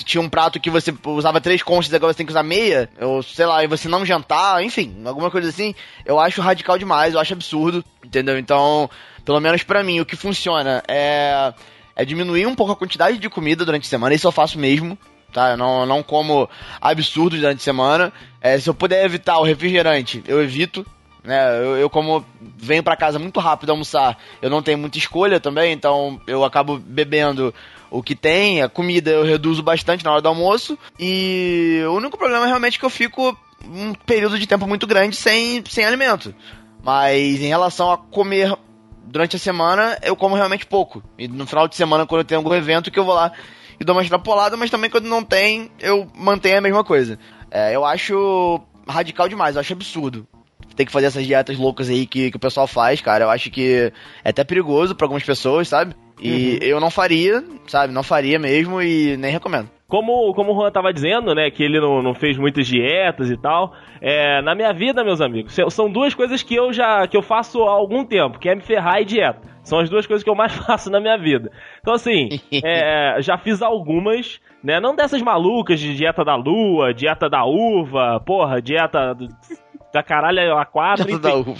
tinha um prato que você usava três conchas, agora você tem que usar meia, ou sei lá, e você não jantar, enfim, alguma coisa assim. Eu acho radical demais, eu acho absurdo, entendeu? Então, pelo menos pra mim, o que funciona é, é diminuir um pouco a quantidade de comida durante a semana, isso eu faço mesmo tá? Eu não, não como absurdos durante a semana. É, se eu puder evitar o refrigerante, eu evito. Né? Eu, eu como venho pra casa muito rápido almoçar, eu não tenho muita escolha também, então eu acabo bebendo o que tem, a comida eu reduzo bastante na hora do almoço. E o único problema é realmente que eu fico um período de tempo muito grande sem, sem alimento. Mas em relação a comer durante a semana, eu como realmente pouco. E no final de semana, quando eu tenho algum evento, que eu vou lá e dou uma extrapolada, mas também quando não tem, eu mantenho a mesma coisa. É, eu acho radical demais, eu acho absurdo. Tem que fazer essas dietas loucas aí que, que o pessoal faz, cara. Eu acho que é até perigoso pra algumas pessoas, sabe? E eu não faria, sabe? Não faria mesmo e nem recomendo. Como, como o Juan tava dizendo, né, que ele não, não fez muitas dietas e tal, é, na minha vida, meus amigos, são duas coisas que eu já que eu faço há algum tempo, que é me ferrar e dieta. São as duas coisas que eu mais faço na minha vida. Então, assim, é, já fiz algumas, né, não dessas malucas de dieta da lua, dieta da uva, porra, dieta do- da caralho a Dieta da uva.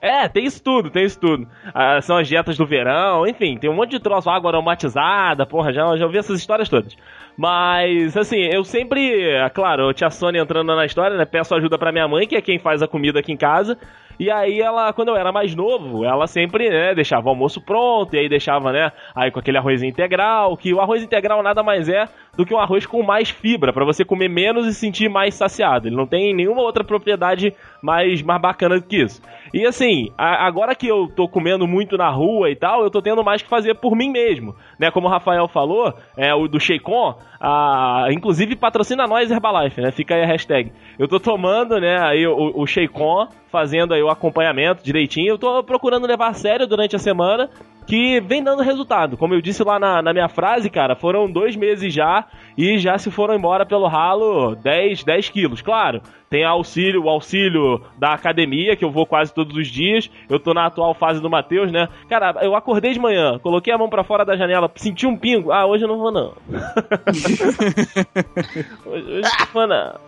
É, tem isso tudo, tem isso tudo. Ah, são as dietas do verão, enfim, tem um monte de troço, água aromatizada, porra, já, já ouvi essas histórias todas. Mas, assim, eu sempre, é claro, a tia Sônia entrando na história, né, peço ajuda pra minha mãe, que é quem faz a comida aqui em casa. E aí ela, quando eu era mais novo, ela sempre, né, deixava o almoço pronto, e aí deixava, né, aí com aquele arroz integral, que o arroz integral nada mais é do que um arroz com mais fibra, pra você comer menos e sentir mais saciado. Ele não tem nenhuma outra propriedade mais, mais bacana do que isso. E assim, a- agora que eu tô comendo muito na rua e tal, eu tô tendo mais que fazer por mim mesmo, né? Como o Rafael falou, é o do Sheikon, a, inclusive patrocina nós Herbalife, né? Fica aí a hashtag. Eu tô tomando, né, aí o, o Sheikon, fazendo aí o acompanhamento direitinho. Eu tô procurando levar a sério durante a semana. Que vem dando resultado. Como eu disse lá na, na minha frase, cara, foram dois meses já e já se foram embora pelo ralo 10, 10 quilos. Claro, tem auxílio, o auxílio da academia, que eu vou quase todos os dias. Eu tô na atual fase do Matheus, né? Cara, eu acordei de manhã, coloquei a mão pra fora da janela, senti um pingo. Ah, hoje eu não vou não. hoje, hoje não vou não.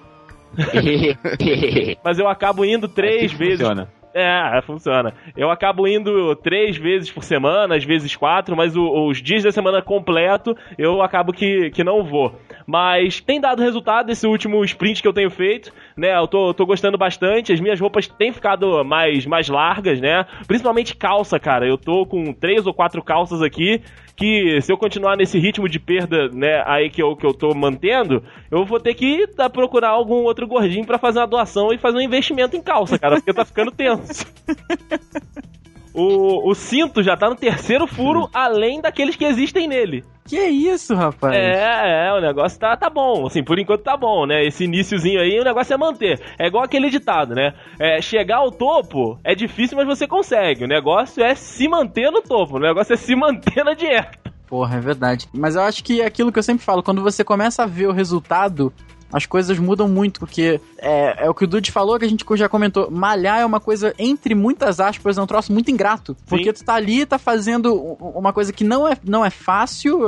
Mas eu acabo indo três vezes. Funciona. É, funciona. Eu acabo indo três vezes por semana, às vezes quatro, mas o- os dias da semana completo eu acabo que, que não vou. Mas tem dado resultado esse último sprint que eu tenho feito, né? Eu tô, tô gostando bastante, as minhas roupas têm ficado mais, mais largas, né? Principalmente calça, cara. Eu tô com três ou quatro calças aqui que se eu continuar nesse ritmo de perda, né, aí que eu, que eu tô mantendo, eu vou ter que tá, procurar algum outro gordinho pra fazer uma doação e fazer um investimento em calça, cara, porque tá ficando tenso. O, o cinto já tá no terceiro furo, além daqueles que existem nele. Que isso, rapaz? É, é, o negócio tá, tá bom. Assim, por enquanto tá bom, né? Esse iníciozinho aí, o negócio é manter. É igual aquele ditado, né? É, chegar ao topo é difícil, mas você consegue. O negócio é se manter no topo. O negócio é se manter na dieta. Porra, é verdade. Mas eu acho que é aquilo que eu sempre falo, quando você começa a ver o resultado, as coisas mudam muito, porque é, é o que o Dude falou, que a gente já comentou. Malhar é uma coisa, entre muitas aspas, é um troço muito ingrato. Porque tu tá ali, tá fazendo uma coisa que não é, não é fácil,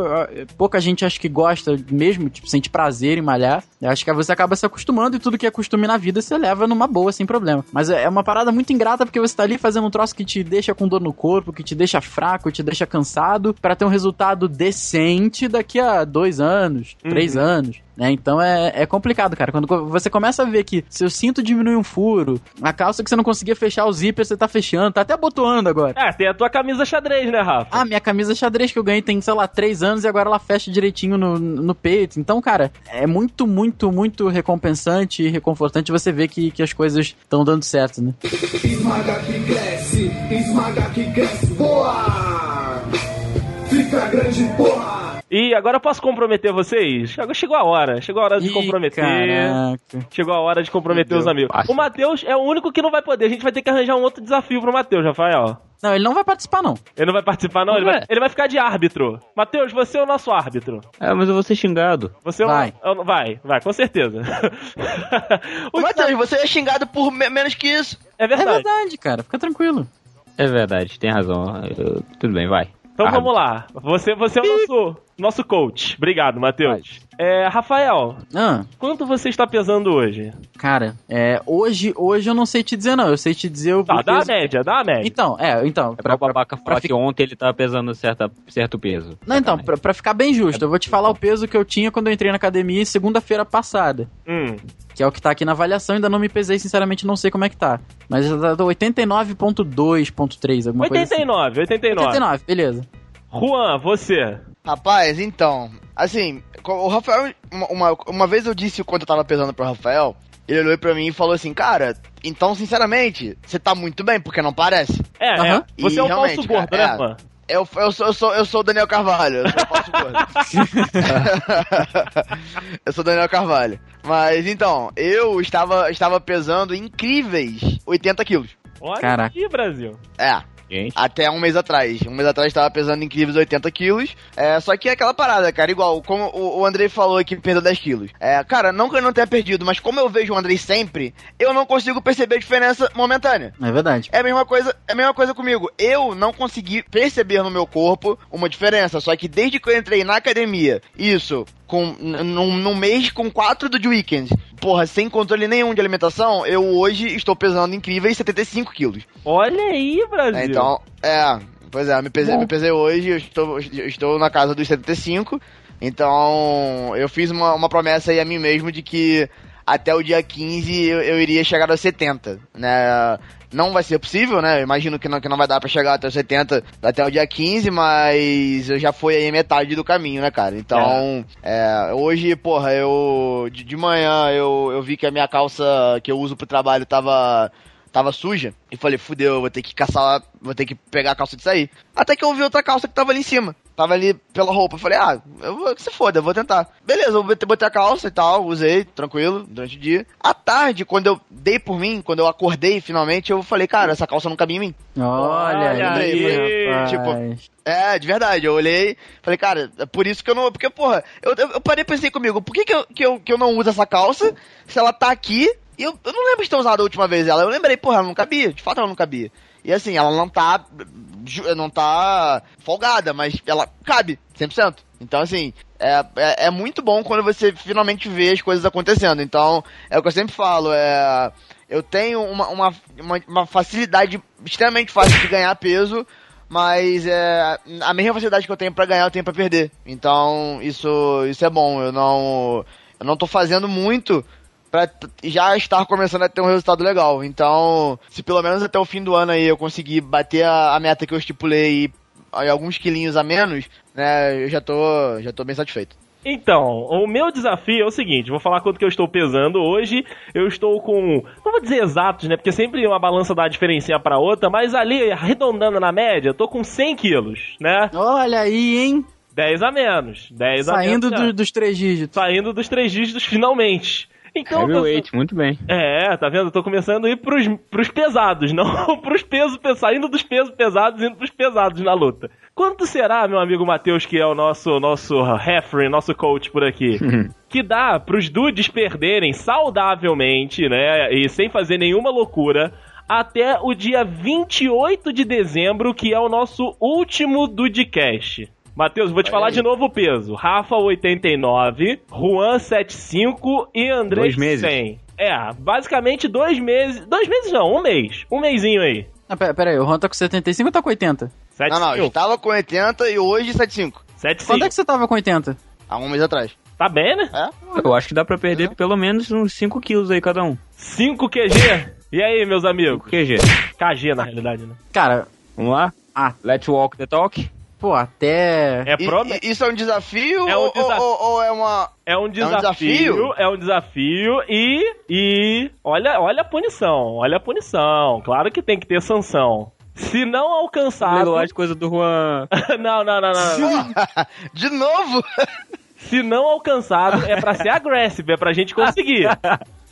pouca gente acho que gosta mesmo, tipo, sente prazer em malhar. Eu acho que você acaba se acostumando e tudo que é costume na vida você leva numa boa, sem problema. Mas é é uma parada muito ingrata porque você tá ali fazendo um troço que te deixa com dor no corpo, que te deixa fraco, te deixa cansado, pra ter um resultado decente daqui a dois anos, três Uhum. anos. Né? Então é, é complicado, cara. Quando você começa a ver que seu cinto diminui um furo, a calça que você não conseguia fechar o zíper, você tá fechando, tá até abotoando agora. É, tem a tua camisa xadrez, né, Rafa? Ah, minha camisa xadrez que eu ganhei tem, sei lá, três anos e agora ela fecha direitinho no, no peito. Então, cara, é muito, muito, muito recompensante e reconfortante você ver que, que as coisas estão dando certo, né? Esmaga que cresce, esmaga que cresce, boa! Fica grande, porra! E agora eu posso comprometer vocês? Agora chegou a hora. Chegou a hora de Ih, comprometer. caraca. Chegou a hora de comprometer os amigos. fácil. O Matheus é o único que não vai poder. A gente vai ter que arranjar um outro desafio pro Matheus, Rafael. Não, ele não vai participar, não. Ele não vai participar, não? Ele vai, ele vai ficar de árbitro. Matheus, você é o nosso árbitro. É, mas eu vou ser xingado. Você é o- Vai. é o- vai, vai, com certeza. O Matheus, você é xingado por me- menos que isso. é É verdade. verdade, cara. Fica tranquilo. É verdade, tem razão. Eu- tudo bem, vai. Então Árbitro. vamos lá. Você, você é o nosso, nosso coach. Obrigado, Matheus. É, Rafael, Ah, quanto você está pesando hoje? cara, é, hoje, hoje eu não sei te dizer, não. Eu sei te dizer o. Tá, dá a peso- média, dá a média. Então, é, então. É pra o babaca falar fi- que ontem ele tava pesando certa, certo peso. Não, então, pra, pra ficar bem justo, eu vou te falar o peso que eu tinha quando eu entrei na academia segunda-feira passada. Hum, Que é o que tá aqui na avaliação, ainda não me pesei, sinceramente não sei como é que tá. Mas já tá 89.2.3, alguma coisa assim. 89, 89. 89, beleza. Juan, você. Rapaz, então, assim, o Rafael, uma, uma, uma vez eu disse quando eu tava pesando pro Rafael, ele olhou pra mim e falou assim, cara, então, sinceramente, você tá muito bem, porque não parece. É, Aham. é. Você E é o realmente, falso gordo, cara, né, é. Juan? Eu, eu, sou, eu, sou, eu sou o Daniel Carvalho, eu sou o falso gordo. eu sou o Daniel Carvalho. Mas então, eu estava, estava pesando incríveis 80 quilos. Olha Caraca. aí, Brasil. É, Gente, até um mês atrás. Um mês atrás estava pesando incríveis 80 quilos. É, só que é aquela parada, cara. Igual, como o, o Andrei falou que perdeu 10 quilos. É, cara, não que eu não tenha perdido, mas como eu vejo o Andrei sempre, eu não consigo perceber a diferença momentânea. É verdade. É a mesma coisa, é a mesma coisa comigo. Eu não consegui perceber no meu corpo uma diferença. Só que desde que eu entrei na academia, isso, com num, num mês com quatro do weekend, porra, sem controle nenhum de alimentação, eu hoje estou pesando incríveis 75 quilos. Olha aí, Brasil. É, então, é, pois é, me pesei, me pesei hoje, eu estou, eu estou na casa dos 75. Então, eu fiz uma, uma promessa aí a mim mesmo de que até o dia 15 eu, eu iria chegar aos 70, né? Não vai ser possível, né? Eu imagino que não, que não vai dar pra chegar até os 70 até o dia 15, mas eu já fui aí metade do caminho, né, cara? Então, é, hoje, porra, eu. De, de manhã eu, eu vi que a minha calça que eu uso pro trabalho tava tava suja. E falei, fudeu, eu vou ter que caçar, vou ter que pegar a calça de sair. Até que eu vi outra calça que tava ali em cima. Tava ali pela roupa. Eu falei, ah, eu vou que se foda, eu vou tentar. Beleza, eu botei, a calça e tal, usei, tranquilo, durante o dia. À tarde, quando eu dei por mim, quando eu acordei finalmente, eu falei, cara, essa calça não cabia em mim. Olha, Olha aí, aí, rapaz. tipo, É, de verdade, eu olhei, falei, cara, é por isso que eu não. Porque, porra, eu, eu, eu parei e pensei comigo, por que, que, eu, que, eu, que eu não uso essa calça se ela tá aqui? E eu, eu não lembro de ter usado a última vez ela. Eu lembrei, porra, ela não cabia, de fato ela não cabia. E assim, ela não tá. Não tá folgada, mas ela cabe, 100%. Então, assim, é, é, é muito bom quando você finalmente vê as coisas acontecendo. Então, é o que eu sempre falo, é. Eu tenho uma, uma, uma, uma facilidade extremamente fácil de ganhar peso, mas é, a mesma facilidade que eu tenho pra ganhar, eu tenho pra perder. Então, isso, isso é bom. Eu não, eu não tô fazendo muito pra t- já estar começando a ter um resultado legal. Então, se pelo menos até o fim do ano aí eu conseguir bater a, a meta que eu estipulei e aí alguns quilinhos a menos, né, eu já tô, já tô bem satisfeito. Então, o meu desafio é o seguinte, vou falar quanto que eu estou pesando hoje. Eu estou com, não vou dizer exatos, né, porque sempre uma balança dá uma diferencinha pra outra, mas ali, arredondando na média, eu tô com 100 quilos, né? Olha aí, hein? 10 a menos, 10 a Saindo menos. do- já. dos três dígitos. Saindo dos três dígitos finalmente. Então, eu tô- Heavyweight, muito bem. É, tá vendo? Eu tô começando a ir pros, pros pesados, não pros pesos, pe- saindo dos pesos pesados e indo pros pesados na luta. Quanto será, meu amigo Matheus, que é o nosso, nosso referee, nosso coach por aqui, que dá pros dudes perderem saudavelmente, né, e sem fazer nenhuma loucura, até o dia 28 de dezembro, que é o nosso último Dudecast? Matheus, vou te falar de novo o peso. Rafa 89, Juan 75 e André Dois meses. 100. É, basicamente dois meses. Dois meses não, um mês. Um mêsinho aí. Ah, pera, pera aí, o Juan tá com 75 ou tá com 80? 7 Não, não, eu estava com 80 e hoje 75. 7 Quando é que você tava com 80? Há um mês atrás. Tá bem, né? É? Eu acho que dá pra perder pelo menos uns 5 quilos aí cada um. 5 QG. E aí, meus amigos? QG. KG, na realidade, né? Cara, Vamos lá? Ah. Let's walk the talk. Pô, até. É, pro... isso é um desafio, É um ou, desafio. ou- ou é uma. é um desafio, desafio? é um desafio e e olha, olha a punição, olha a punição. Claro que tem que ter sanção. Se não alcançado, Leiloar de coisa do Juan. não, não, não, não, não. De novo? Se não alcançado, é pra ser agressivo, é pra gente conseguir.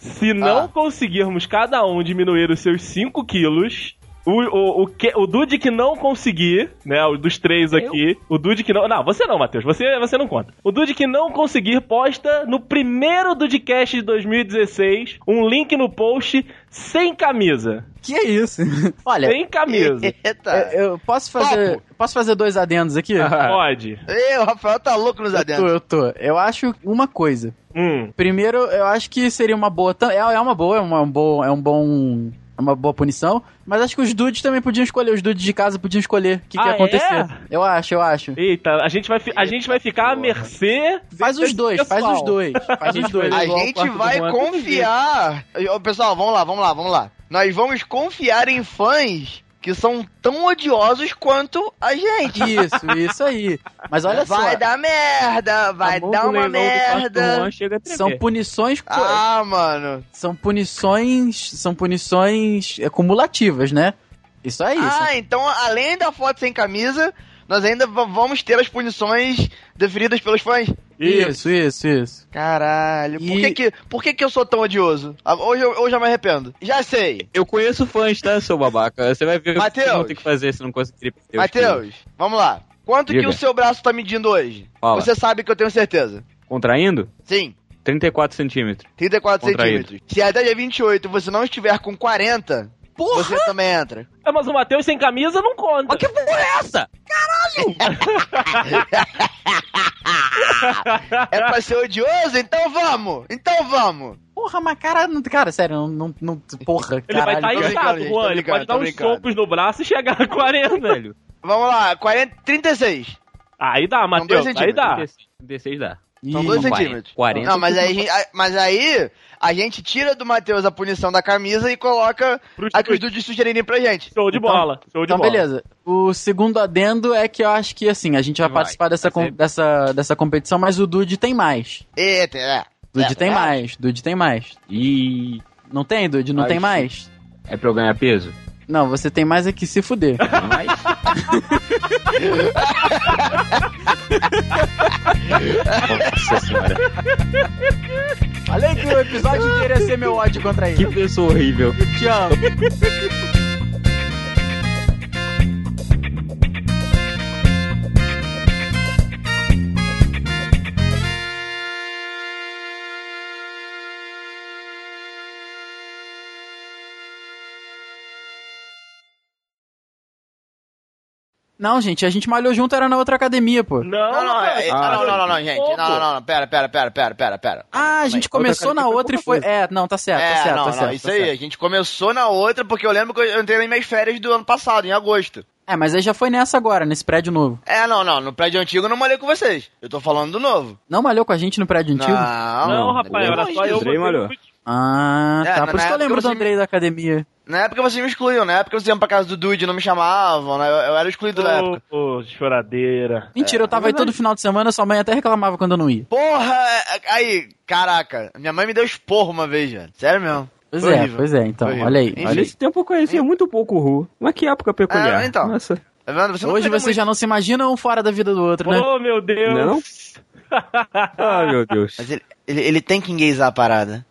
Se não Ah. conseguirmos cada um diminuir os seus 5 quilos, o, o, o, que, o Dude que não conseguir, né, o dos três aqui, o Dude que não... Não, você não, Matheus, você, você não conta. O Dude que não conseguir posta no primeiro Dudecast de 2016 um link no post sem camisa. Que é isso? Olha, Sem camisa. Eita. eu, eu posso fazer. Posso fazer dois adendos aqui? Pode. Ei, o Rafael tá louco nos Eu tô, eu tô. Eu acho uma coisa. Hum. Primeiro, eu acho que seria uma boa. É, é uma boa, é, uma, um bom, é um bom. É uma boa punição. Mas acho que os dudes também podiam escolher. Os dudes de casa podiam escolher o que, que Ah, ia acontecer. é? Eu acho, eu acho. Eita, a gente vai, fi- a gente vai ficar à mercê. Faz os dois, faz os dois. Faz os dois. A gente vai tudo confiar. Pessoal, vamos lá, vamos lá, vamos lá. Nós vamos confiar em fãs que são tão odiosos quanto a gente. Isso, isso aí. Mas olha vai só. dar merda, vai dar uma merda. São punições. Ah, mano. São punições. São punições é, cumulativas, né? Isso é isso. Ah, então além da foto sem camisa, nós ainda vamos ter as punições definidas pelos fãs. Isso, isso, isso. Caralho, por, E- que, que, por que, que eu sou tão odioso? Ah, Hoje eu, hoje eu me arrependo. Já sei. Eu conheço fãs, tá, seu babaca? Você vai ver o que Mateus. vocês vão ter que fazer se não conseguir. Matheus, vamos lá. Quanto que Diga. o seu braço tá medindo hoje? Fala. Você sabe que eu tenho certeza. Contraindo? Sim, 34 centímetros. 34 Contraído. centímetros. Se até dia 28 você não estiver com 40, você também entra. É, mas o Matheus sem camisa não conta. Mas que porra é essa? É pra ser odioso? Então vamos! Então vamos! Porra, mas cara, não- cara, sério, não. não, não porra, Ele vai caralho. estar tô inchado, Juan. Ele pode dar uns socos no braço e chegar a 40, velho. Vamos lá, 40, 36. Aí dá, Matheus. Aí dá. 16 dá. São Ih, 2 40. centímetros. 40. Não, mas aí, a gente- a- mas aí a gente tira do Matheus a punição da camisa e coloca a que os dudes. sugerirem pra gente. Show de Então- bola. Show de Então, bola. beleza. O segundo adendo é que eu acho que, assim, a gente vai, Vai, participar dessa, vai dessa, dessa competição, mas o Dude tem mais. Eita, é. Dude É, tem é. mais, Dude tem mais. E Não tem, Dude? Não tem mais? é pra eu ganhar peso? Não, você tem mais é que se fuder. Mas... Nossa senhora. Falei que o episódio inteiro ia ser meu ódio contra Que ele. pessoa horrível. Te amo. Não, gente, a gente malhou junto, era na outra academia, pô. Não, Não, não, é, não, não, não, não, gente. Não, não, não, pera, pera, pera, pera, pera, pera. Ah, a gente começou na outra e foi. É, não, tá certo, tá É, certo, não, tá não, certo. isso tá aí, certo. a gente começou na outra porque eu lembro que eu entrei nas minhas férias do ano passado, em agosto. É, mas aí já foi nessa agora, nesse prédio novo. É, não, não, no prédio antigo eu não malhei com vocês. Eu tô falando do novo. Não malhou com a gente no prédio antigo? Não, Não, rapaz, era só eu. Andrei malhou. Ah, É, tá. na- Por isso que eu lembro do Andrei da academia. Na época vocês me excluíam, na época vocês iam pra casa do Dude e não me chamavam, né? Eu, eu era excluído na época. Ô, ô, choradeira. Mentira, eu tava aí todo final de semana, sua mãe até reclamava quando eu não ia. Porra! é- Aí, caraca, minha mãe me deu esporro uma vez, velho. Sério mesmo. Pois Foi é, horrível. pois é, então, Foi olha aí. Enfim. olha aí. Nesse tempo eu conhecia muito pouco o Ru. Mas que época peculiar. É, então. Nossa. Tá vendo? Você Hoje pega vocês já não se imaginam um fora da vida do outro, né? Oh, meu Deus. Não Ah, meu Deus. Mas ele, ele, ele tem que engaysar a parada.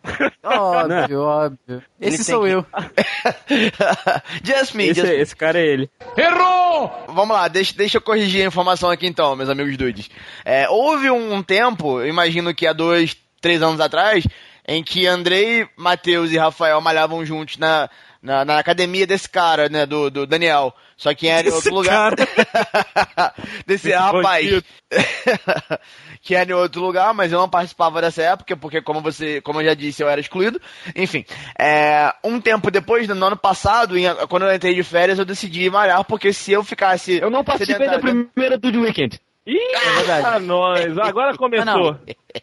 Óbvio, óbvio. Ele Esse sou que- eu. just me, Esse, just me. esse cara é ele. Vamos lá, deixa, deixa eu corrigir a informação aqui então, meus amigos dudes. É, houve um tempo, eu imagino que há dois, três anos atrás, em que Andrei, Matheus e Rafael malhavam juntos na, na, na academia desse cara, né, do, do Daniel. Só que era em outro lugar. desse rapaz. que era em outro lugar, mas eu não participava dessa época, porque como você, como eu já disse, eu era excluído. Enfim, é, um tempo depois, no ano passado, em- quando eu entrei de férias, eu decidi malhar, porque se eu ficasse. Eu não participei da primeira do Weekend. Ih, verdade. ah, nós. Agora começou. Não,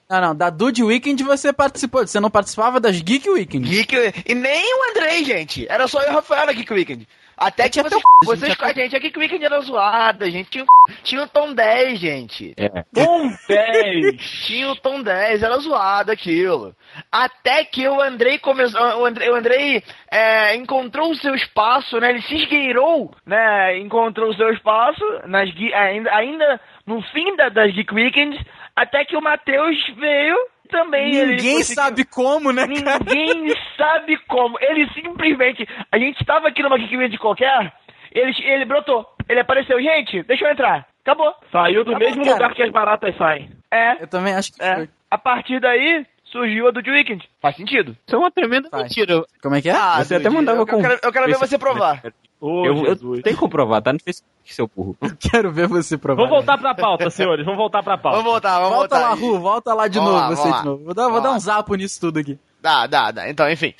Não, não, da Dude Weekend você participou, você não participava das Geek Weekend. Geek, e nem o Andrei, gente. Era só eu e o Rafael na Geek Weekend. Até que tinha vocês, c***, vocês tinha a gente, a Geek Weekend era zoada, gente. Tinha, tinha o Tom 10, gente. Com 10. Tinha o Tom 10, era zoado aquilo. Até que o Andrei começou. O Andrei, o Andrei é, encontrou o seu espaço, né? Ele se esgueirou, né? Encontrou o seu espaço nas, ainda, ainda no fim da, das Geek Weekends. Até que o Matheus veio também. Ninguém sabe como, né, cara? Ninguém sabe como. Ele simplesmente. A gente estava aqui numa Geek Weekend qualquer. Ele, ele brotou. Ele apareceu. Gente, deixa eu entrar. Acabou. Saiu do bom, mesmo cara. lugar que as baratas saem. É. Eu também acho que É. foi. A partir daí, surgiu a do The Weekend. Faz sentido. Isso é uma tremenda Faz. mentira. Como é que é? Você até mandava eu, com- eu quero, eu quero ver você provar. Ô, eu, eu tenho que comprovar, tá no Facebook, seu burro. Quero ver você provar. Vamos voltar pra pauta, senhores. Vamos voltar pra pauta. Vamos voltar, vamos Volta voltar. lá, Ru, volta lá de Vamos novo, lá, você de novo. Vou dar, vou dar um zapo nisso tudo aqui. Dá, dá, dá. Então, enfim.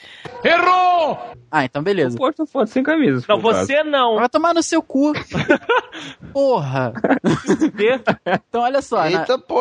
Ah, então beleza. Posta foto sem camisa. Não, o caso. você não. Vai tomar no seu cu. Porra. Você Então olha só, na- Eita, pô.